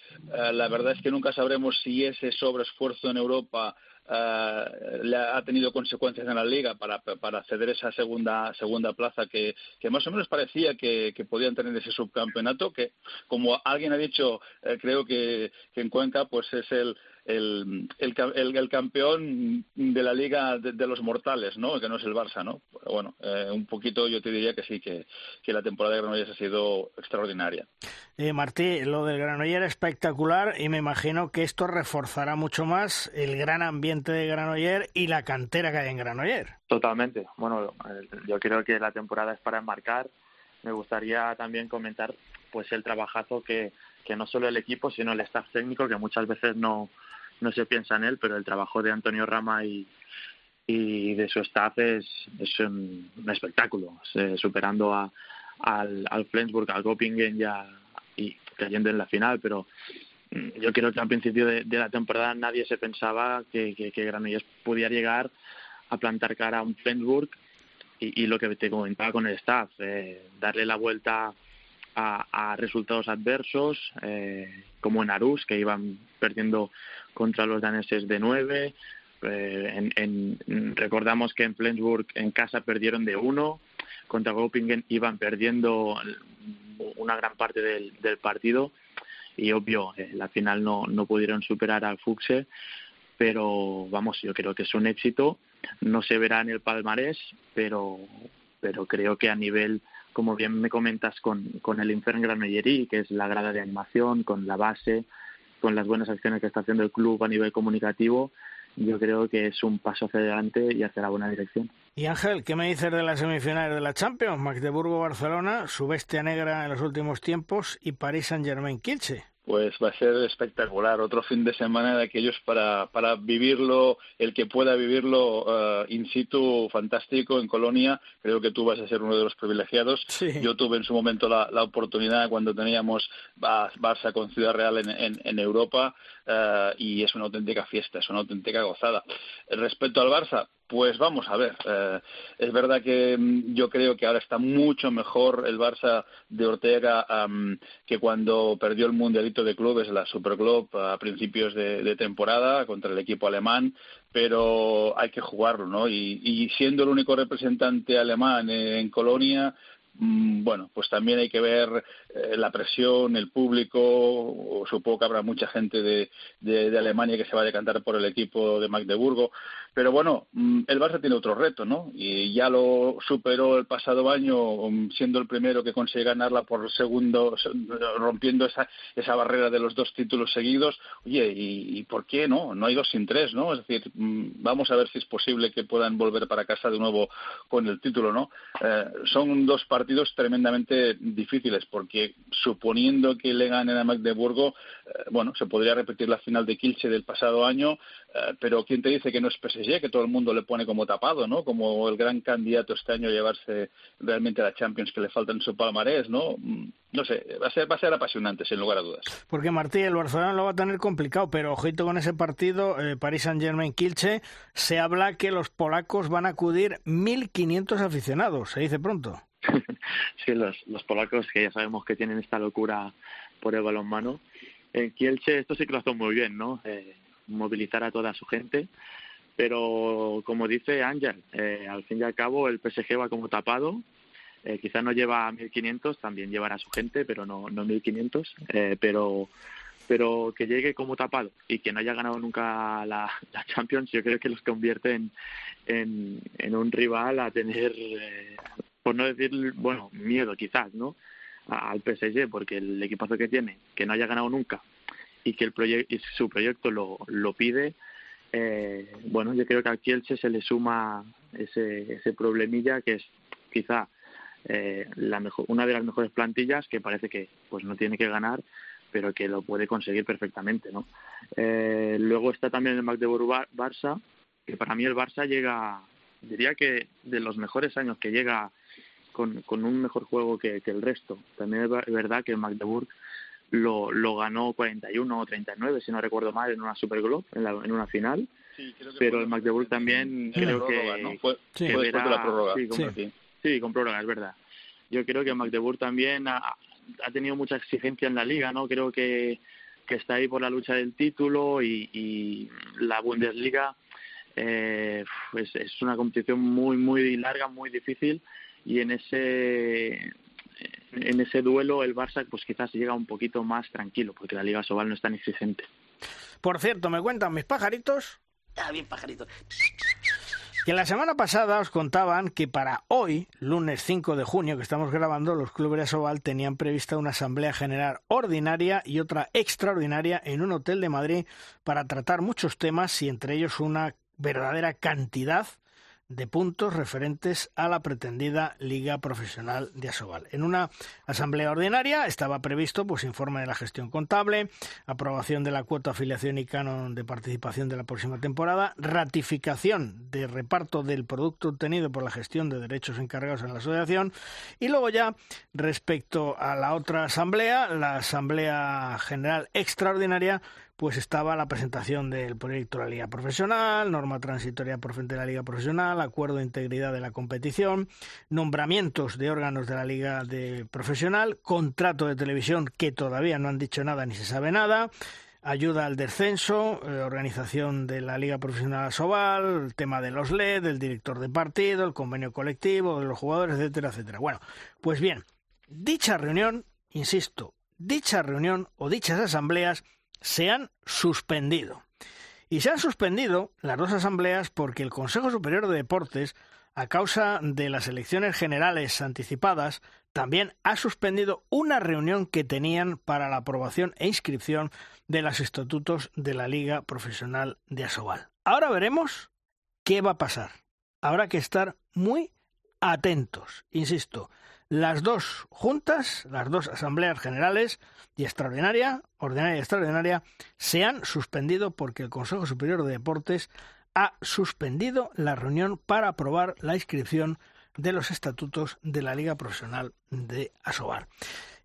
la verdad es que nunca sabremos si ese sobreesfuerzo en Europa uh, le ha tenido consecuencias en la liga para, para ceder esa segunda segunda plaza que, que más o menos parecía que, que, podían tener ese subcampeonato que como alguien ha dicho eh, creo que, que en Cuenca pues es el el, el, el, campeón de la liga de, los mortales, ¿no? Que no es el Barça, ¿no? bueno, eh, un poquito yo te diría que sí, que, que la temporada de Granollers ha sido extraordinaria. Eh, Martí, lo del Granollers es espectacular y me imagino que esto reforzará mucho más el gran ambiente de Granollers y la cantera que hay en Granollers. Totalmente. Bueno, yo creo que la temporada es para enmarcar. Me gustaría también comentar pues el trabajazo que, que no solo el equipo, sino el staff técnico, que muchas veces no, no se piensa en él, pero el trabajo de Antonio Rama y, y de su staff es, es un, espectáculo, superando a, al, al Flensburg, al Göppingen ya y cayendo en la final, pero mm, yo creo que al principio de, la temporada nadie se pensaba que, que, que, Granollers pudiera llegar a plantar cara a un Flensburg y, y lo que te comentaba con el staff, eh, darle la vuelta a, resultados adversos, eh, como en Arús, que iban perdiendo contra los daneses de nueve. Eh, en, recordamos que en Flensburg en casa perdieron de uno, contra Göppingen iban perdiendo una gran parte del, partido y obvio, eh, la final no, no pudieron superar al Fuchse, pero vamos, yo creo que es un éxito. No se verá en el palmarés, pero, pero creo que a nivel como bien me comentas, con, con el Infern Granollerí, que es la grada de animación, con la base, con las buenas acciones que está haciendo el club a nivel comunicativo, yo creo que es un paso hacia adelante y hacia la buena dirección. Y Ángel, ¿qué me dices de las semifinales de la Champions? Magdeburgo-Barcelona, su bestia negra en los últimos tiempos y París Saint-Germain-Kielce pues va a ser espectacular. Otro fin de semana de aquellos para, para vivirlo, el que pueda vivirlo uh, in situ, fantástico en Colonia. Creo que tú vas a ser uno de los privilegiados. Yo tuve en su momento la, la oportunidad cuando teníamos Barça con Ciudad Real en, en, en Europa uh, y es una auténtica fiesta, es una auténtica gozada. Respecto al Barça, Pues vamos a ver. Eh, es verdad que mm, yo creo que ahora está mucho mejor el Barça de Ortega que cuando perdió el Mundialito de Clubes, la Superclub, a principios de, temporada contra el equipo alemán, pero hay que jugarlo, ¿no? Y, siendo el único representante alemán en Colonia, bueno, pues también hay que ver eh, la presión, el público, o supongo que habrá mucha gente de, de, Alemania que se va a decantar por el equipo de Magdeburgo. Pero bueno, mm, el Barça tiene otro reto, ¿no? Y ya lo superó el pasado año, mm, siendo el primero que consigue ganarla por segundo, rompiendo esa, esa barrera de los dos títulos seguidos. Oye, ¿y, por qué no? No hay dos sin tres, ¿no? Es decir, vamos a ver si es posible que puedan volver para casa de nuevo con el título, ¿no? Eh, son dos partidos tremendamente difíciles, porque suponiendo que le ganen a Magdeburgo, bueno, se podría repetir la final de Kilche del pasado año, eh, pero ¿quién te dice que no es PSG, que todo el mundo le pone como tapado, ¿no? Como el gran candidato este año a llevarse realmente a la Champions que le falta en su palmarés, ¿no? Mm, no sé, va a ser, va a ser apasionante, sin lugar a dudas. Porque Martí, el Barcelona lo va a tener complicado, pero ojito con ese partido, eh, París Saint-Germain-Kilche, se habla que los polacos van a acudir 1.500 aficionados, se dice pronto. sí, los, los polacos que ya sabemos que tienen esta locura por el balonmano. En Kielce esto sí que lo hace muy bien, ¿no? Eh, movilizar a toda su gente. Pero como dice Ángel, eh, al fin y al cabo el PSG va como tapado. Eh, quizás no lleva 1.500, también llevará a su gente, pero no, no 1.500. Eh, pero pero que llegue como tapado y que no haya ganado nunca la, la Champions, yo creo que los convierte en, en, en un rival a tener eh, por no decir, bueno, miedo quizás, ¿no? Al PSG, porque el equipazo que tiene, que no haya ganado nunca y que el proyecto su proyecto lo, lo pide, eh, bueno, yo creo que al Kielce se le suma ese, ese problemilla que es quizá eh, la mejor, una de las mejores plantillas que parece que pues no tiene que ganar, pero que lo puede conseguir perfectamente, ¿no? Eh, luego está también el Magdeburg Barça, que para mí el Barça llega, diría que de los mejores años que llega con, con un mejor juego que, el resto. También es verdad que Magdeburg lo, lo ganó 41 o 39, si no recuerdo mal, en una Super Globe, en, en una final. pero el Magdeburg también creo que, fue, de la prórroga. Sí, con, prórroga, es verdad. Yo creo que Magdeburg también ha, ha, tenido mucha exigencia en la liga, ¿no? Creo que, que está ahí por la lucha del título y, y la Bundesliga eh, pues es una competición muy, muy larga, muy difícil y en ese en ese duelo el Barça pues quizás llega un poquito más tranquilo porque la Liga Sobal no es tan exigente. Por cierto, me cuentan mis pajaritos. Ah, bien pajaritos. Que la semana pasada os contaban que para hoy, lunes 5 de junio, que estamos grabando, los clubes de Sobal tenían prevista una asamblea general ordinaria y otra extraordinaria en un hotel de Madrid para tratar muchos temas y entre ellos una verdadera cantidad de puntos referentes a la pretendida Liga Profesional de Asobal. En una asamblea ordinaria estaba previsto pues informe de la gestión contable, aprobación de la cuota afiliación y canon de participación de la próxima temporada, ratificación de reparto del producto obtenido por la gestión de derechos encargados en la asociación y luego ya respecto a la otra asamblea, la asamblea general extraordinaria pues estaba la presentación del proyecto de la Liga Profesional, norma transitoria por frente de la Liga Profesional, acuerdo de integridad de la competición, nombramientos de órganos de la Liga de Profesional, contrato de televisión que todavía no han dicho nada ni se sabe nada, ayuda al descenso, eh, organización de la Liga Profesional Sobal, el tema de los LED, el director de partido, el convenio colectivo de los jugadores, etcétera, etcétera. Bueno, pues bien, dicha reunión, insisto, dicha reunión o dichas asambleas se han suspendido. Y se han suspendido las dos asambleas porque el Consejo Superior de Deportes, a causa de las elecciones generales anticipadas, también ha suspendido una reunión que tenían para la aprobación e inscripción de los estatutos de la Liga Profesional de Asobal. Ahora veremos qué va a pasar. Habrá que estar muy atentos. Insisto, las dos juntas, las dos asambleas generales y extraordinaria, ordinaria y extraordinaria, se han suspendido porque el Consejo Superior de Deportes ha suspendido la reunión para aprobar la inscripción de los estatutos de la Liga Profesional de Asobar.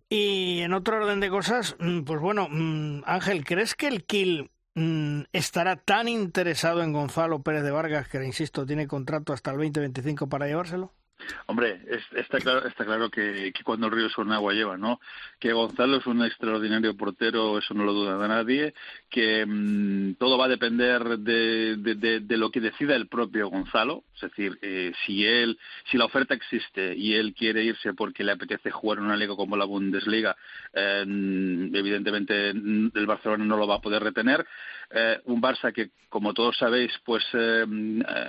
Y en otro orden de cosas, mm, pues bueno, mm, Ángel, ¿crees que el Kiel mm, estará tan interesado en Gonzalo Pérez de Vargas que, insisto, tiene contrato hasta el 2025 para llevárselo? Hombre, está claro, que, cuando el río suena agua lleva, ¿no? Que Gonzalo es un extraordinario portero, eso no lo duda nadie, que mm, todo va a depender de, lo que decida el propio Gonzalo, es decir, eh, si él, si la oferta existe y él quiere irse porque le apetece jugar en una liga como la Bundesliga, eh, evidentemente el Barcelona no lo va a poder retener. Eh, un Barça que, como todos sabéis, pues eh,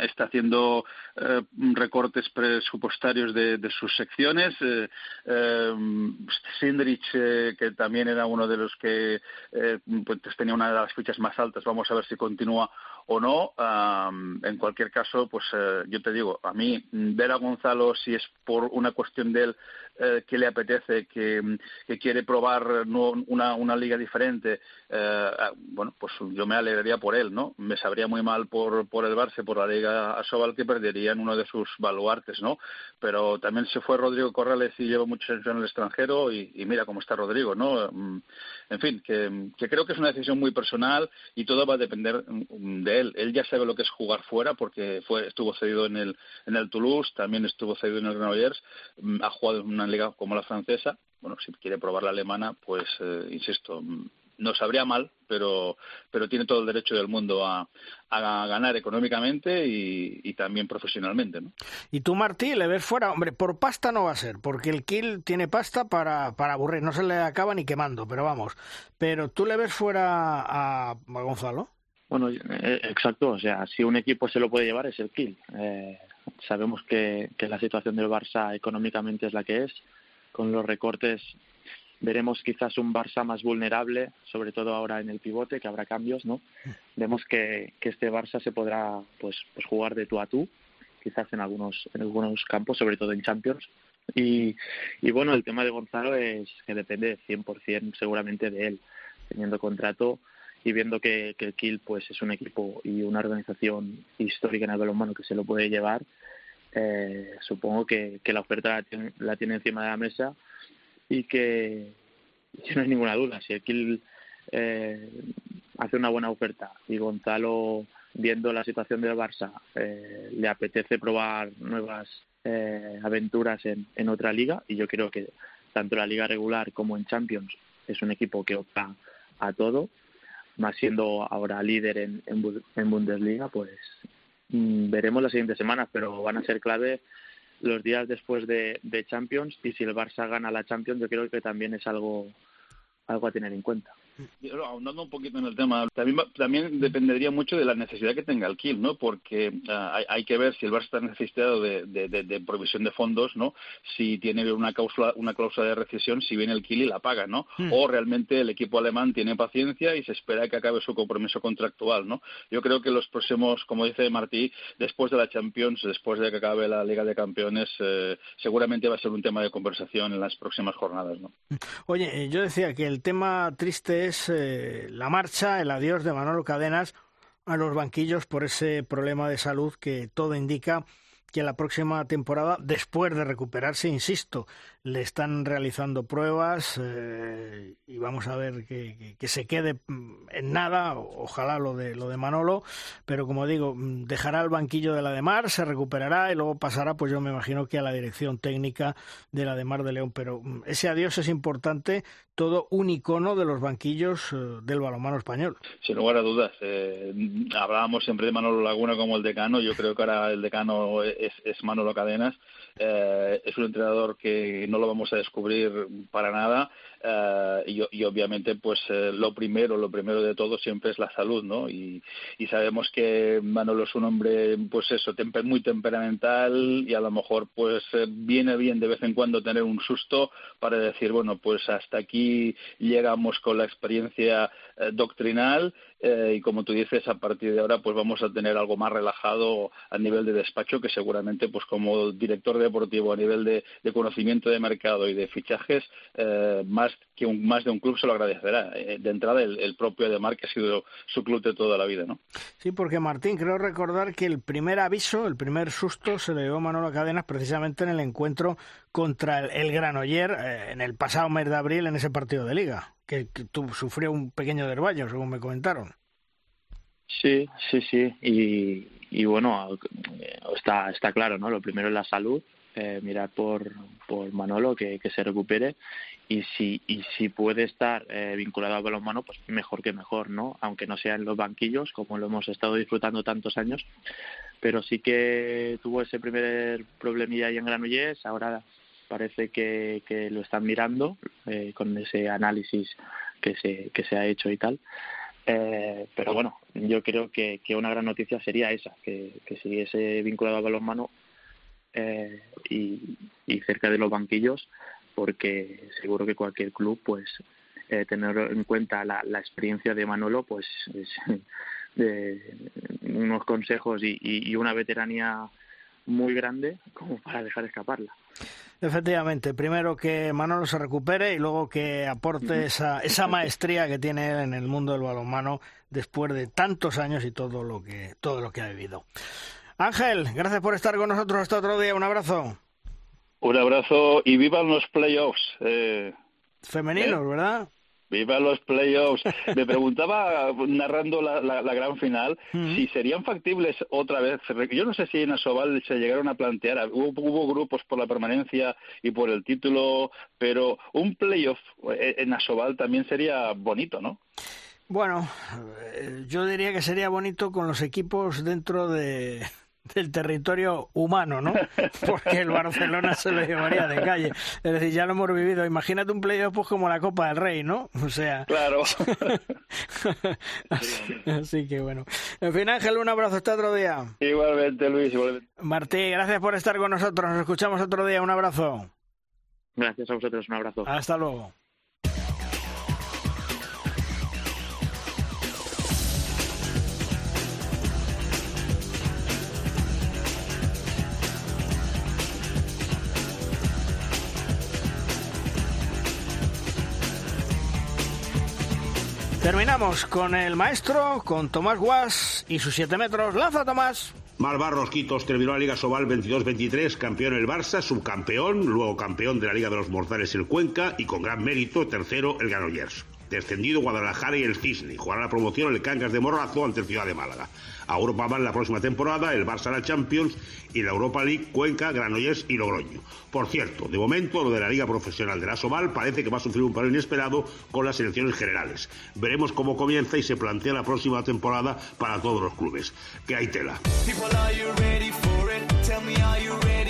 está haciendo eh, recortes presupuestarios de, sus secciones. Sindrich, que también era uno de los que pues tenía una de las fichas más altas, vamos a ver si continúa o no. en cualquier caso, pues yo te digo, a mí ver a Gonzalo, si es por una cuestión de él eh, que le apetece, que, quiere probar una, una liga diferente, eh, ah, bueno, pues yo me alegraría por él, ¿no? Me sabría muy mal por, por el Barça, por la liga Asobal, que perderían uno de sus baluartes, ¿no? Pero también se fue Rodrigo Corrales y lleva muchos años en el extranjero y, mira cómo está Rodrigo, ¿no? Mm, en fin, que, que creo que es una decisión muy personal y todo va a depender mm, él. Él ya sabe lo que es jugar fuera porque fue estuvo cedido en el, en el Toulouse, también estuvo cedido en el Granollers, mm, ha jugado en una liga como la francesa, bueno, si quiere probar la alemana, pues, eh, insisto, mm, no sabría mal, pero, pero tiene todo el derecho del mundo a, a ganar económicamente y, también profesionalmente. ¿no? Y tú, Martí, le ves fuera, hombre, por pasta no va a ser, porque el Kill tiene pasta para, para aburrir, no se le acaba ni quemando, pero vamos. Pero tú le ves fuera a, Gonzalo. Bueno, eh, exacto, o sea, si un equipo se lo puede llevar es el Kill. Eh, sabemos que, que la situación del Barça económicamente es la que es con los recortes veremos quizás un Barça más vulnerable, sobre todo ahora en el pivote, que habrá cambios, ¿no? Vemos que, que este Barça se podrá pues, pues jugar de tú a tú, quizás en algunos, en algunos campos, sobre todo en Champions. Y, y bueno, el tema de Gonzalo es que depende 100% seguramente de él, teniendo contrato y viendo que, que el Kiel pues, es un equipo y una organización histórica en el balonmano que se lo puede llevar, eh, supongo que, la oferta la tiene, encima de la mesa y que, no hay ninguna duda, si el eh, hace una buena oferta y Gonzalo, viendo la situación del Barça, eh, le apetece probar nuevas eh, aventuras en, en otra liga y yo creo que tanto la liga regular como en Champions es un equipo que opta a todo, más siendo ahora líder en, en Bundesliga, pues Mm, veremos las siguientes semanas, pero van a ser clave los días después de, de Champions y si el Barça gana la Champions yo creo que también es algo algo a tener en cuenta ahondando un poquito en el tema, también, también dependería mucho de la necesidad que tenga el Kiel, ¿no? Porque ah, hay, que ver si el Barça está necesitado de, de, provisión de fondos, ¿no? Si tiene una cláusula, una cláusula de recesión, si viene el Kiel y la paga, ¿no? Hmm. O realmente el equipo alemán tiene paciencia y se espera que acabe su compromiso contractual, ¿no? Yo creo que los próximos, como dice Martí, después de la Champions, después de que acabe la Liga de Campeones, eh, seguramente va a ser un tema de conversación en las próximas jornadas, ¿no? Oye, yo decía que el tema triste es eh, la marcha, el adiós de Manolo Cadenas a los banquillos por ese problema de salud que todo indica que la próxima temporada, después de recuperarse, insisto, le están realizando pruebas eh, y vamos a ver que, se quede mm, nada, ojalá lo de lo de Manolo, pero como digo, mm, dejará el banquillo de la de Mar, se recuperará y luego pasará, pues yo me imagino que a la dirección técnica de la de Mar de León, pero mm, ese adiós es importante, todo un icono de los banquillos eh, del balonmano español. Sin lugar a dudas, eh, hablábamos siempre de Manolo Laguna como el decano, yo creo que ahora el decano es, es Manolo Cadenas, es un entrenador que no lo vamos a descubrir para nada eh, y, obviamente pues eh, lo primero lo primero de todo siempre es la salud no y, sabemos que Manolo es un hombre pues eso muy temperamental y a lo mejor pues eh, viene bien de vez en cuando tener un susto para decir bueno pues hasta aquí llegamos con la experiencia doctrinal y como tú dices a partir de ahora pues vamos a tener algo más relajado a nivel de despacho que seguramente pues como director deportivo a nivel de, conocimiento de mercado y de fichajes más que un, más de un club se lo agradecerá. Eh, de entrada, el, propio Ademar, que ha sido su club de toda la vida, ¿no? Sí, porque Martín, creo recordar que el primer aviso, el primer susto, se le dio a Manolo Cadenas precisamente en el encuentro contra el, el Granoller eh, en el pasado mes de abril en ese partido de Liga, que, sufrió un pequeño derbaño, según me comentaron. Sí, sí, sí. Y, y bueno, está, está claro, ¿no? Lo primero es la salud, eh, mirar por, por Manolo que, que se recupere y si y si puede estar eh, vinculado al balonmano pues mejor que mejor no aunque no sea en los banquillos como lo hemos estado disfrutando tantos años pero sí que tuvo ese primer problemilla ahí en Granollers ahora parece que, que lo están mirando eh, con ese análisis que se que se ha hecho y tal. Eh, pero bueno, yo creo que, una gran noticia sería esa, que, que siguiese vinculado al balonmano eh, y, cerca de los banquillos, porque seguro que cualquier club, pues, eh, tener en cuenta la, experiencia de Manolo, pues, es, de unos consejos y, y una veteranía muy grande como para dejar escaparla. Efectivamente, primero que Manolo se recupere y luego que aporte esa, esa maestría que tiene él en el mundo del balonmano después de tantos años y todo lo que todo lo que ha vivido. Ángel, gracias por estar con nosotros hasta otro día. Un abrazo. Un abrazo y vivan los playoffs. Eh, Femeninos, eh, ¿verdad? Viva los playoffs. Me preguntaba, narrando la, la, la gran final, si serían factibles otra vez. Yo no sé si en Asobal se llegaron a plantear, hubo, hubo grupos por la permanencia y por el título, pero un playoff en Asobal también sería bonito, ¿no? Bueno, yo diría que sería bonito con los equipos dentro de, del territorio humano, ¿no? Porque el Barcelona se lo llevaría de calle. Es decir, ya lo hemos vivido. Imagínate un playoff pues como la Copa del Rey, ¿no? O sea. Claro. así, así, que bueno. En fin, Ángel, un abrazo hasta otro día. Igualmente, Luis. Igualmente. Martí, gracias por estar con nosotros. Nos escuchamos otro día. Un abrazo. Gracias a vosotros. Un abrazo. Hasta luego. Terminamos con el maestro, con Tomás Guas y sus 7 metros. ¡Lanza, Tomás! Malvar Rosquitos terminó la Liga Sobal 22-23, campeón el Barça, subcampeón, luego campeón de la Liga de los Mortales el Cuenca y con gran mérito tercero el Granollers. Descendido Guadalajara y el Cisne. Jugará la promoción el Cangas de Morrazo ante el Ciudad de Málaga. A Europa van la próxima temporada el Barça la Champions y la Europa League Cuenca, Granollers y Logroño. Por cierto, de momento lo de la Liga Profesional de la Somal parece que va a sufrir un paro inesperado con las elecciones generales. Veremos cómo comienza y se plantea la próxima temporada para todos los clubes. Que hay tela.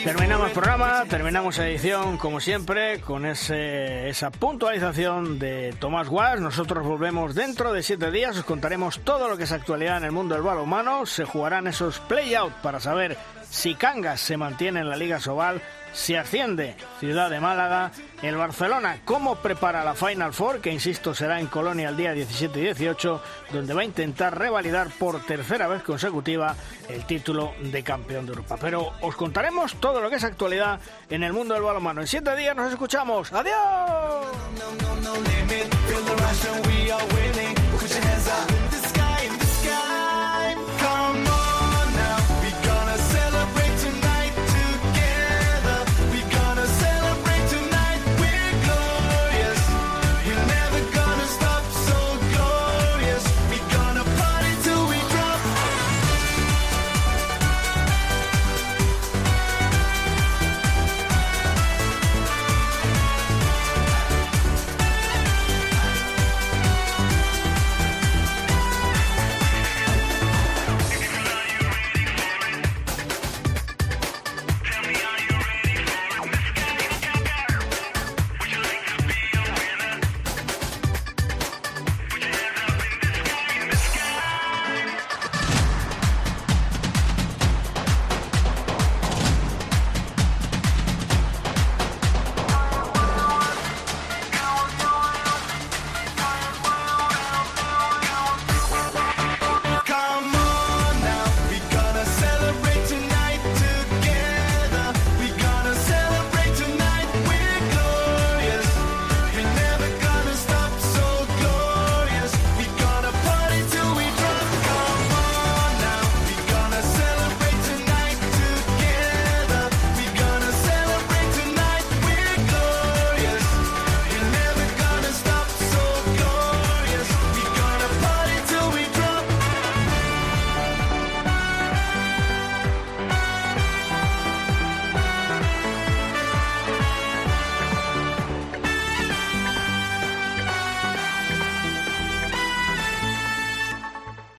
Terminamos programa, terminamos edición, como siempre, con esa puntualización de Tomás Guas. Nosotros volvemos dentro de siete días, os contaremos todo lo que es actualidad en el mundo del balonmano. Se jugarán esos play-out para saber si Cangas se mantiene en la Liga Sobal, si asciende Ciudad de Málaga, el Barcelona cómo prepara la Final Four, que insisto será en Colonia el día 17 y 18, donde va a intentar revalidar por tercera vez consecutiva el título de campeón de Europa. Pero os contaremos todo lo que es actualidad en el mundo del balonmano. En siete días nos escuchamos. ¡Adiós!